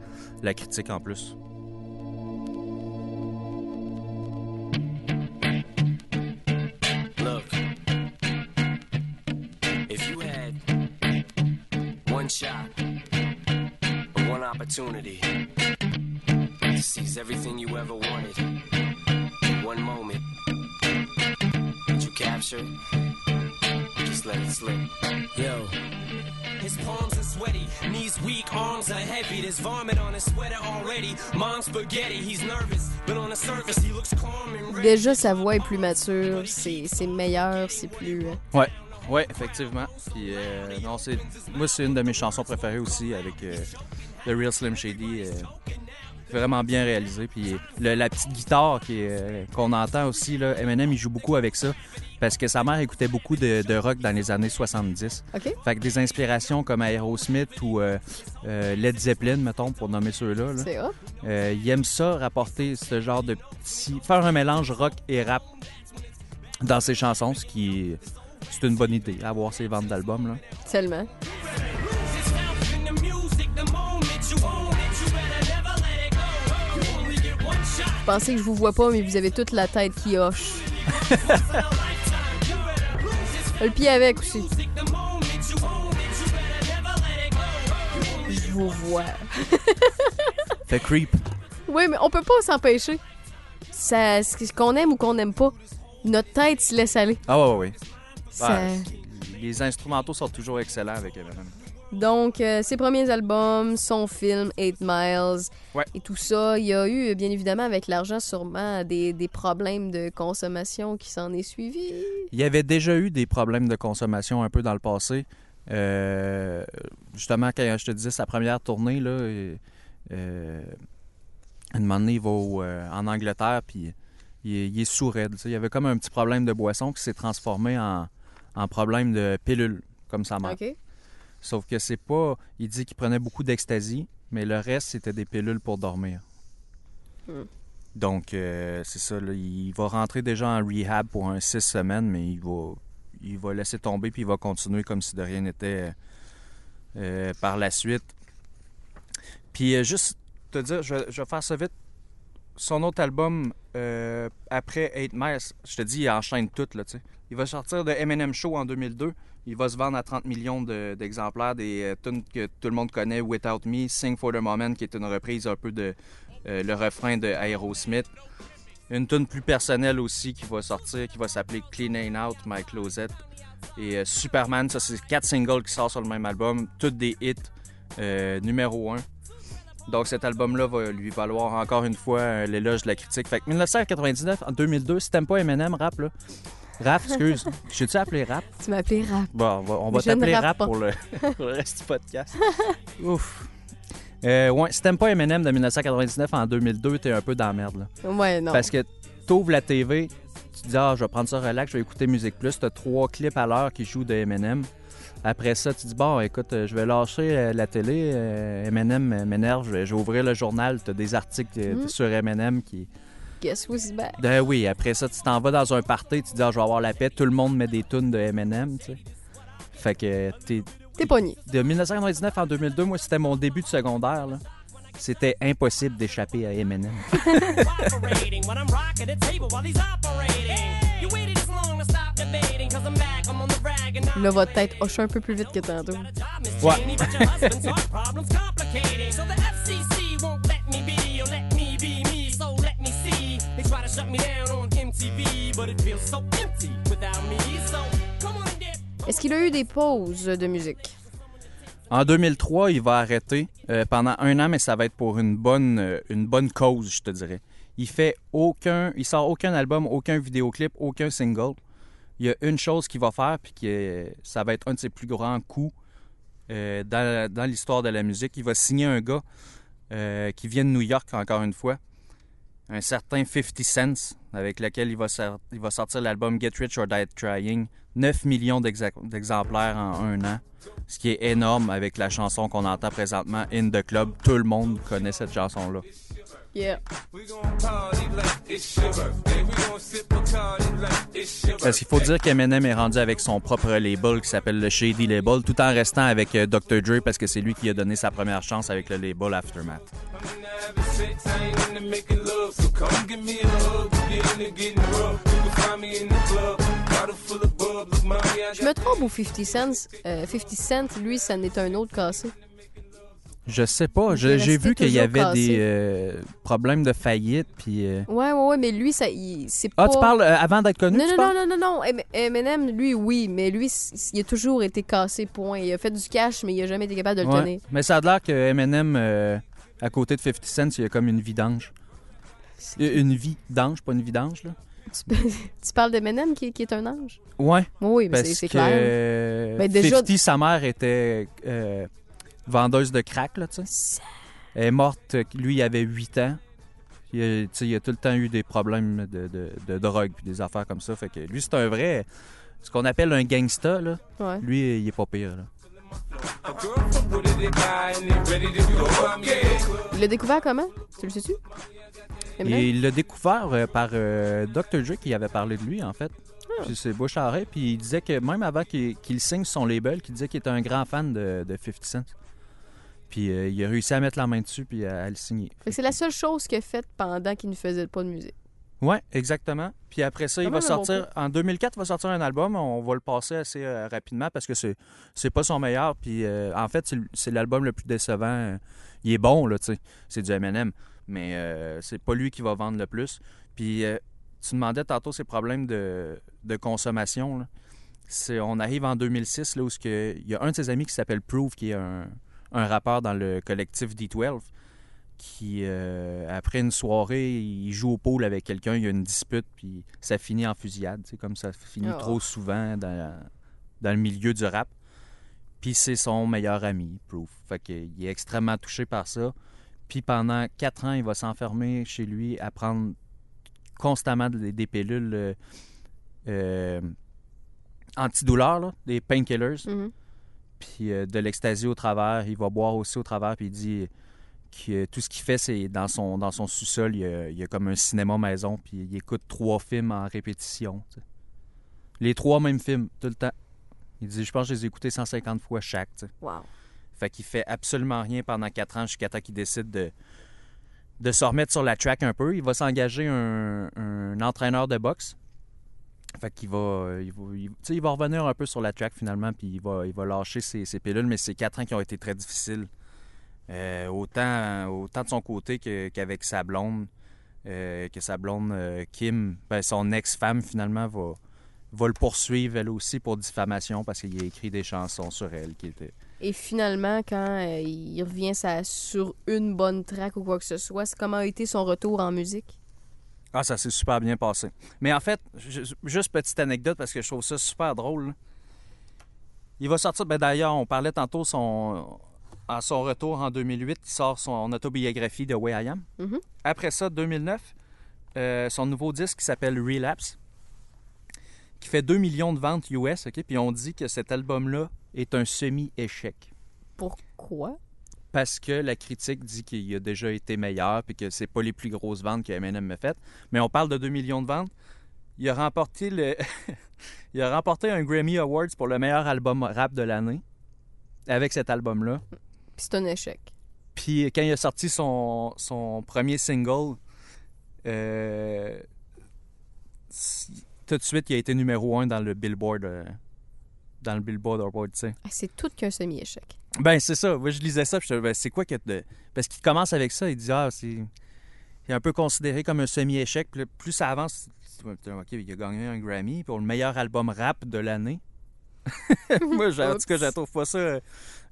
la critique en plus. Look, if you had one shot one opportunity to seize everything you ever wanted. in One moment. Did you? Just let it slip. Yo. His palms are sweaty, knees weak, arms are heavy. There's vomit on his sweater already. Mom's spaghetti, he's nervous, but on the surface he looks calm and ready. Déjà, sa voix est plus mature, c'est c'est meilleur, c'est plus... euh, Ouais, ouais, effectivement. Puis, euh, non, c'est, moi, c'est une de mes chansons préférées aussi avec euh, The Real Slim Shady. euh, vraiment bien réalisé. Puis le- la petite guitare euh, qu'on entend aussi, là, Eminem, il joue beaucoup avec ça. Parce que sa mère écoutait beaucoup de, de rock dans les années 70. OK? Fait que des inspirations comme Aerosmith ou euh, euh, Led Zeppelin, mettons, pour nommer ceux-là. là. C'est. Euh, il aime ça, rapporter ce genre de petit. faire un mélange rock et rap dans ses chansons, ce qui. C'est une bonne idée, avoir ses ventes d'albums. là. Tellement. Pensais que je vous vois pas, mais vous avez toute la tête qui hoche. Le pied avec aussi. Je vous vois. Fait creep. Oui, mais on peut pas s'empêcher. Ça, ce qu'on aime ou qu'on n'aime pas, notre tête se laisse aller. Ah ouais, ouais, ouais. Ça- Ouais, les instrumentaux sont toujours excellents avec Eminem. Donc, euh, ses premiers albums, son film, Eight Miles, Ouais. et tout ça, il y a eu, bien évidemment, avec l'argent, sûrement des, des problèmes de consommation qui s'en est suivi. Il y avait déjà eu des problèmes de consommation un peu dans le passé. Euh, justement, quand je te disais sa première tournée, là, euh, un moment donné, il va au, euh, en Angleterre, puis il, est- il sais. Il y avait comme un petit problème de boisson qui s'est transformé en, en problème de pilule, comme sa mère. Sauf que c'est pas. Il dit qu'il prenait beaucoup d'ecstasy, mais le reste, c'était des pilules pour dormir. Hmm. Donc, euh, c'est ça. là, il va rentrer déjà en rehab pour un six semaines, mais il va, il va laisser tomber puis il va continuer comme si de rien n'était euh, par la suite. Puis, euh, juste te dire, je vais, je vais faire ça vite. Son autre album, après 8 Miles, je te dis, il enchaîne tout. Là, tu sais. il va sortir de Eminem Show en 2002. Il va se vendre à 30 millions de- d'exemplaires des euh, tunes que tout le monde connaît, Without Me, Sing for the Moment, qui est une reprise un peu de euh, le refrain de Aerosmith. Une tune plus personnelle aussi qui va sortir, qui va s'appeler Cleaning Out My Closet. Et euh, Superman, ça c'est quatre singles qui sortent sur le même album, toutes des hits numéro un. Donc cet album-là va lui valoir encore une fois l'éloge de la critique. Fait que 1999, en 2002, si t'aimes pas Eminem, rap là. Rap, excuse. Je tu appelé rap? Tu m'as appelé rap. Bon, on va, t'appeler rappe rap pas. pour le, pour le reste du podcast. Ouf. Euh, ouais, si t'aimes pas Eminem de 1999 en 2002, t'es un peu dans la merde. Là. Ouais, non. Parce que t'ouvres la TV, tu te dis, ah, je vais prendre ça relax, je vais écouter Musique Plus. T'as trois clips à l'heure qui jouent de Eminem. Après ça, tu dis, bon, écoute, euh, je vais lâcher euh, la télé. euh, m'énerve, je vais, ouvrir le journal. T'as des articles euh, Mm. sur Eminem qui. Guess who's back? Ben oui, après ça, tu t'en vas dans un party, tu te dis, ah, je vais avoir la paix. Tout le monde met des tunes de Eminem, tu sais. Fait que t'es T'es pogné. de 1999 en 2002, moi, c'était mon début de secondaire. là. C'était impossible d'échapper à Eminem. Là, votre tête hoche un peu plus vite que tantôt. Ouais. Est-ce qu'il a eu des pauses de musique? En 2003, il va arrêter euh, pendant un an, mais ça va être pour une bonne, euh, une bonne cause, je te dirais. Il fait aucun, il sort aucun album, aucun vidéoclip, aucun single. Il y a une chose qu'il va faire, puis que ça va être un de ses plus grands coups euh, dans, dans l'histoire de la musique. Il va signer un gars euh, qui vient de New York, encore une fois, un certain 50 Cents, avec lequel il va, sor- il va sortir l'album Get Rich or Die Trying. 9 millions d'exemplaires en un an, ce qui est énorme avec la chanson qu'on entend présentement, In the Club. Tout le monde connaît cette chanson-là. Yeah. Parce qu'il faut dire qu'Eminem est rendu avec son propre label qui s'appelle le Shady Label, tout en restant avec euh, Dr. Dre parce que c'est lui qui a donné sa première chance avec le label Aftermath. Je me trompe ou 50 Cent, euh, 50 Cent, lui, ça n'est un autre cassé. Je sais pas. J'ai vu qu'il y avait cassé. des euh, problèmes de faillite. Puis, euh, Ouais, ouais, ouais, mais lui, ça, il- c'est pas... Ah, tu parles euh, avant d'être connu? Non, tu non, parles? non, non, non, non. M- Eminem, lui, oui, mais lui, il a toujours été cassé, point. Il a fait du cash, mais il a jamais été capable de le Ouais. tenir. Mais ça a l'air que Eminem, euh, à côté de 50 Cent, il y a comme une vidange. Euh, Une vie d'ange, pas une vidange, là. Tu, tu parles d'Eminem qui, qui est un ange? Ouais. Oui, oui, mais Parce c'est clair. euh, Ben, déjà- 50, sa mère était euh, vendeuse de crack, là, tu sais. Elle est morte, lui, il avait 8 ans. Il a, il a tout le temps eu des problèmes de, de, de drogue puis des affaires comme ça. Fait que lui, c'est un vrai... Ce qu'on appelle un gangsta, là. Ouais. Lui, il est pas pire, là. Il l'a découvert comment? Tu le sais-tu? Et il l'a découvert euh, par euh, Dr. Dre qui avait parlé de lui, en fait. Ah. Puis c'est bouche à oreille. Puis il disait que même avant qu'il qu'il signe son label, qu'il disait qu'il était un grand fan de, de 50 Cent. Puis euh, il a réussi à mettre la main dessus puis à, à le signer. Fait que c'est la seule chose qu'il a faite pendant qu'il ne faisait pas de musique. Ouais, exactement. Puis après ça, il va bon sortir. En 2004, il va sortir un album. On va le passer assez euh, rapidement parce que c'est c'est pas son meilleur. Puis euh, en fait, c'est l'album le plus décevant. Euh, Il est bon, là, tu sais. C'est du Eminem. Mais euh, c'est pas lui qui va vendre le plus. Puis euh, tu demandais tantôt ses problèmes de, de consommation. là. C'est- On arrive en 2006, là, où il y a un de ses amis qui s'appelle Proof, qui est un, un rappeur dans le collectif D12 qui, euh, après une soirée, il joue au pôle avec quelqu'un, il y a une dispute, puis ça finit en fusillade, sais, comme ça finit Oh. trop souvent dans, dans le milieu du rap. Puis c'est son meilleur ami, Proof. Fait qu'il est extrêmement touché par ça. Puis pendant quatre ans, il va s'enfermer chez lui à prendre constamment des, des pilules euh, euh, antidouleurs, là, des painkillers Mhm. puis euh, de l'extasie au travers. Il va boire aussi au travers, puis il dit tout ce qu'il fait, c'est dans son, dans son sous-sol, il y, a, il y a comme un cinéma maison, puis il écoute trois films en répétition. Les trois mêmes films, tout le temps. Il dit, je pense que je les ai écoutés 150 fois chaque. tu sais. Wow. Fait qu'il fait absolument rien pendant quatre ans jusqu'à temps qu'il décide de, de se remettre sur la track un peu. Il va s'engager un, un entraîneur de boxe. Fait qu'il va, il va, il- tu sais, il va revenir un peu sur la track finalement, puis il va, il va lâcher ses, ses pilules, mais c'est quatre ans qui ont été très difficiles. Euh, autant, autant de son côté qu'avec sa blonde, euh, que sa blonde euh, Kim, ben, son ex-femme finalement va, va le poursuivre elle aussi pour diffamation parce qu'il a écrit des chansons sur elle qui étaient Et finalement, quand il revient ça, sur une bonne track ou quoi que ce soit, c'est comment a été son retour en musique? Ah, ça s'est super bien passé. Mais en fait, ju- juste petite anecdote parce que je trouve ça super drôle. là. Il va sortir, ben d'ailleurs, on parlait tantôt son, à son retour en 2008, il sort son autobiographie de Way I Am. Mhm. Après ça, 2009, euh, son nouveau disque qui s'appelle Relapse, qui fait 2 millions de ventes US, OK? Puis on dit que cet album-là est un semi-échec Pourquoi? parce que la critique dit qu'il a déjà été meilleur puis que c'est pas les plus grosses ventes que Eminem m'a faites. Mais on parle de 2 millions de ventes. Il a remporté le il a remporté un Grammy Awards pour le meilleur album rap de l'année avec cet album-là. Puis c'est un échec. Puis quand il a sorti son, son premier single, euh, tout de suite, il a été numéro un dans le Billboard, euh, dans le Billboard Award, tu sais. Ah, C'est tout qu'un semi-échec. Ben, c'est ça. Moi, je lisais ça, puis je ben, c'est quoi que de... Parce qu'il commence avec ça, il dit, ah, c'est... Il est un peu considéré comme un semi-échec. Puis plus ça avance, OK, il a gagné un Grammy pour le meilleur album rap de l'année. Moi, en tout cas, je trouve pas ça euh,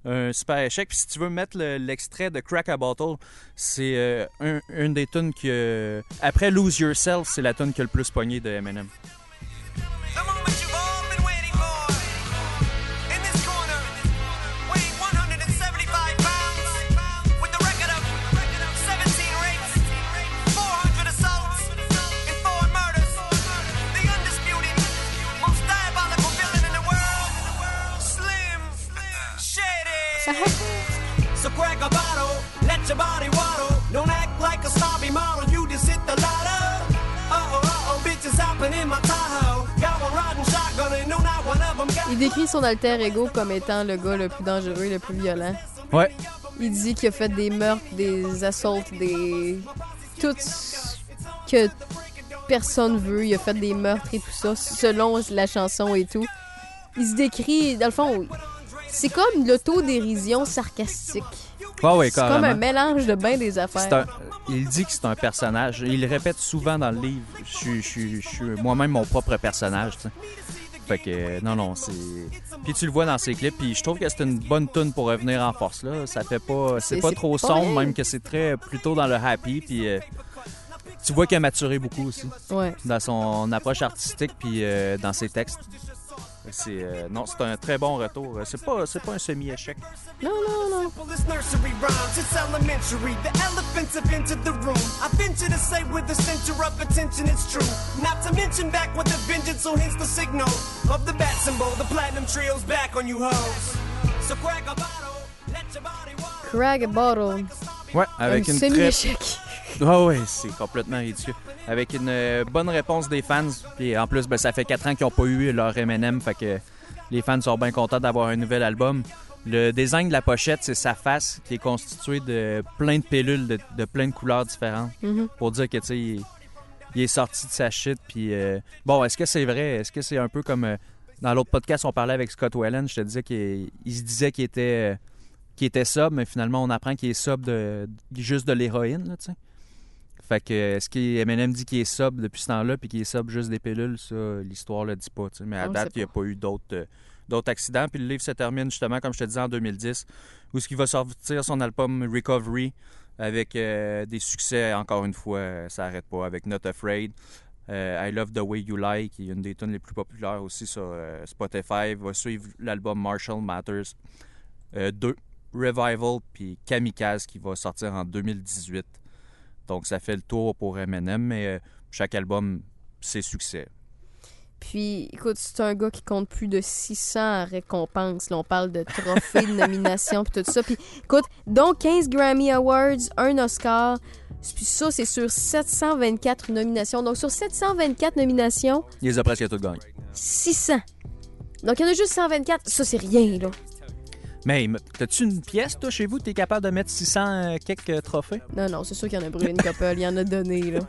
un super échec. Puis si tu veux mettre le- l'extrait de Crack a Bottle, c'est euh, un, une des tunes que... Après Lose Yourself, c'est la tune qui a le plus pogné de Eminem. Décrit son alter ego comme étant le gars le plus dangereux, le plus violent. Ouais. Il dit qu'il a fait des meurtres, des assaults, des. Tout ce que personne veut. Il a fait des meurtres et tout ça, selon la chanson et tout. Il se décrit, dans le fond, c'est comme l'autodérision sarcastique. Ouais, ouais, C'est comme un mélange de bien des affaires. un- il dit que c'est un personnage. Il le répète souvent dans le livre. Je suis- moi-même mon propre personnage. tu sais. Fait que non, non, c'est. Puis tu le vois dans ses clips. Puis je trouve que c'est une bonne tune pour revenir en force là. Ça fait pas, c'est pas trop pas sombre, même que c'est très plutôt dans le happy. Puis euh, tu vois qu'il a maturé beaucoup aussi Ouais. dans son approche artistique puis euh, dans ses textes. C'est euh, non, c'est un très bon retour. C'est pas, c'est pas un semi-échec. Non, non, non. Simplest nursery rhymes, it's elementary. The elephants have entered the room. I venture to say with the center of attention, it's true. Not to mention back with a vengeance, so hence the signal of the bat symbol. The platinum trio's back on you hoes. So crack a bottle, let your body walk. Crag a bottle. Ouais, avec un une très semi-échec. Ah ouais, c'est complètement ridicule. Avec une euh, bonne réponse des fans. Puis en plus, ben, ça fait 4 ans qu'ils n'ont pas eu leur M&M. Fait que les fans sont bien contents d'avoir un nouvel album. Le design de la pochette, c'est sa face qui est constituée de plein de pilules de, de plein de couleurs différentes. Mhm. Pour dire que, tu sais, il, il est sorti de sa shit. Puis euh, bon, est-ce que c'est vrai? Est-ce que c'est un peu comme... euh, dans l'autre podcast, on parlait avec Scott Whelan. Je te disais qu'il il se disait qu'il était... euh, qu'il était sobre, mais finalement, on apprend qu'il est sobre de, juste de l'héroïne, là, tu sais. Fait que, est-ce qu'Eminem dit qu'il est sobre depuis ce temps-là, puis qu'il est sobre juste des pilules, ça, l'histoire le dit pas, tu sais. Mais à On date, il n'y a pas eu d'autres, euh, d'autres accidents. Puis le livre se termine justement, comme je te disais, en 2010, où ce qui va sortir son album Recovery, avec euh, des succès, encore une fois, euh, ça arrête pas, avec Not Afraid. euh, I Love the Way You Lie, qui est une des tunes les plus populaires aussi sur euh, Spotify. Va suivre l'album Marshall Matters 2, Revival, puis Kamikaze, qui va sortir en 2018. Donc, ça fait le tour pour Eminem, mais euh, chaque album, c'est succès. Puis, écoute, c'est un gars qui compte plus de 600 récompenses. Là, on parle de trophées, de nominations, puis tout ça. Puis, écoute, donc 15 Grammy Awards, un Oscar. Puis ça, c'est sur 724 nominations. Donc, sur 724 nominations, Il les a presque tous gagnés. 600. Donc, il y en a juste 124. Ça, c'est rien, là. Mais t'as-tu une pièce, toi, chez vous? T'es capable de mettre 600 euh, quelques trophées? Non, non, c'est sûr qu'il y en a brûlé une couple. Il y en a donné, là.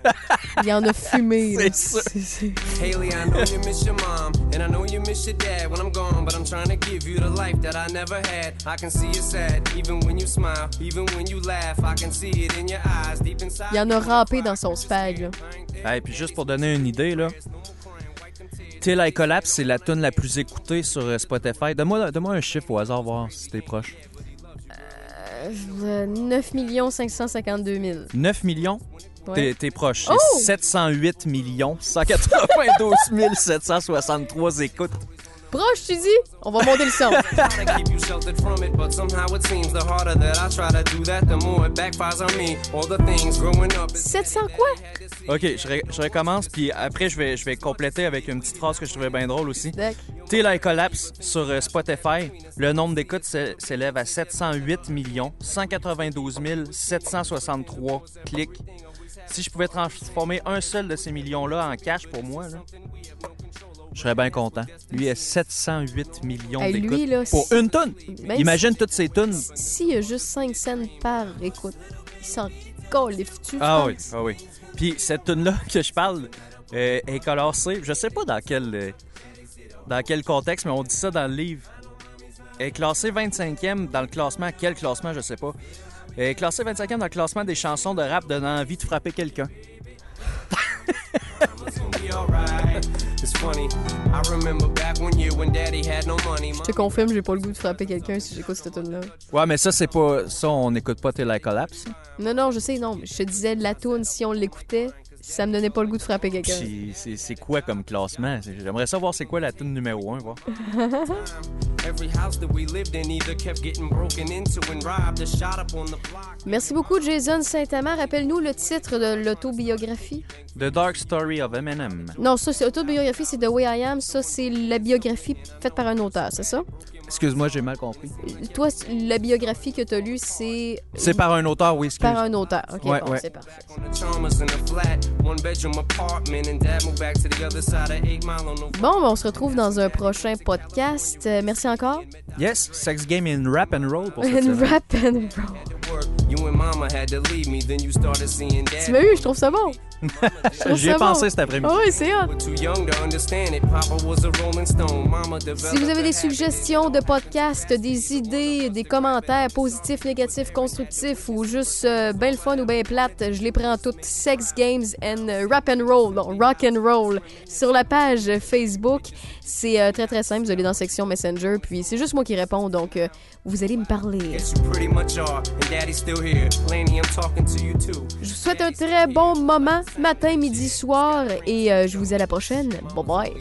Il y en a fumé, là. C'est c'est- Haley, I know you miss your mom, and I know you miss your dad when I'm gone, but I'm trying to give you the life that I never had. I can see you sad, even when you smile, even when you laugh. I can see it in your eyes, deep inside. Il y en a rampé dans son spag, là. Et puis juste pour donner une idée, là, Till I Collapse, c'est la tune la plus écoutée sur euh, Spotify. Donne-moi donne un chiffre au hasard, voir si t'es proche. Euh, 9 552 000. 9 millions? Ouais. T'es- T'es proche. C'est Oh! 708 millions 192 763 écoutes. Proche, tu dis? On va monter le son. try to keep you sheltered from it, but somehow it seems the harder that I try to do that, the more it backfires on me. All the things growing up. is- 700 quoi? OK, je, ré- je recommence, puis après, je vais, je vais compléter avec une petite phrase que je trouvais bien drôle aussi. Till I Collapse sur euh, Spotify, le nombre d'écoutes s'é- s'élève à 708 millions 192 763 clics. Si je pouvais transformer un seul de ces millions-là en cash pour moi, là, je serais bien content. Lui a 708 millions Hey, lui, d'écoutes là, pour si- une tonne. Même Imagine toutes ces tonnes. S'il y a juste 5 cents par écoute, il s'en califfe-tu? Ah tu oui, penses? ah oui. Puis cette tune-là que je parle euh, est classée, je sais pas dans quel, euh, dans quel contexte, mais on dit ça dans le livre. Elle est classée 25e dans le classement. Quel classement, je sais pas. Elle est classée 25e dans le classement des chansons de rap donnant envie de frapper quelqu'un. Je te confirme, j'ai pas le goût de frapper quelqu'un si j'écoute cette tune là Ouais, mais ça, c'est pas. Ça, on n'écoute pas Till I Collapse. Non, non, je sais, non. mais Je te disais, la tune, si on l'écoutait, ça me donnait pas le goût de frapper quelqu'un. C'est c'est quoi comme classement? J'aimerais savoir c'est quoi la tune numéro 1, voir. Merci beaucoup, Jason Saint-Amand. Rappelle-nous le titre de l'autobiographie. The Dark Story of Eminem. Non, ça, c'est autobiographie, c'est The Way I Am. Ça, c'est la biographie faite par un auteur, c'est ça? Excuse-moi, j'ai mal compris. Toi, la biographie que tu as lue, c'est. C'est par un auteur, oui, excuse. Par un auteur. OK, Ouais, bon, ouais. c'est parfait. On the Chalmers in a flat, one bedroom apartment, and dad moved back to the other side of 8 Mile on the Bon, ben, on se retrouve dans un prochain podcast. Euh, merci encore. Yes, Sex Game in Rap and Roll pour cette semaine. rap and roll. Tu m'as eu, je trouve ça bon. J'y ai ça pensé cet après-midi. Ah oui, c'est hot. Si vous avez des suggestions de podcasts, des idées, des commentaires positifs, négatifs, constructifs ou juste euh, ben le fun ou ben plate, je les prends toutes. Sex Games and Rap and Roll, non, Rock and Roll sur la page Facebook. C'est euh, très très simple, vous allez dans la section Messenger, puis c'est juste moi qui réponds, donc euh, vous allez me parler. Je vous souhaite un très bon moment, matin, midi, soir, et euh, je vous dis à la prochaine. Bye bye.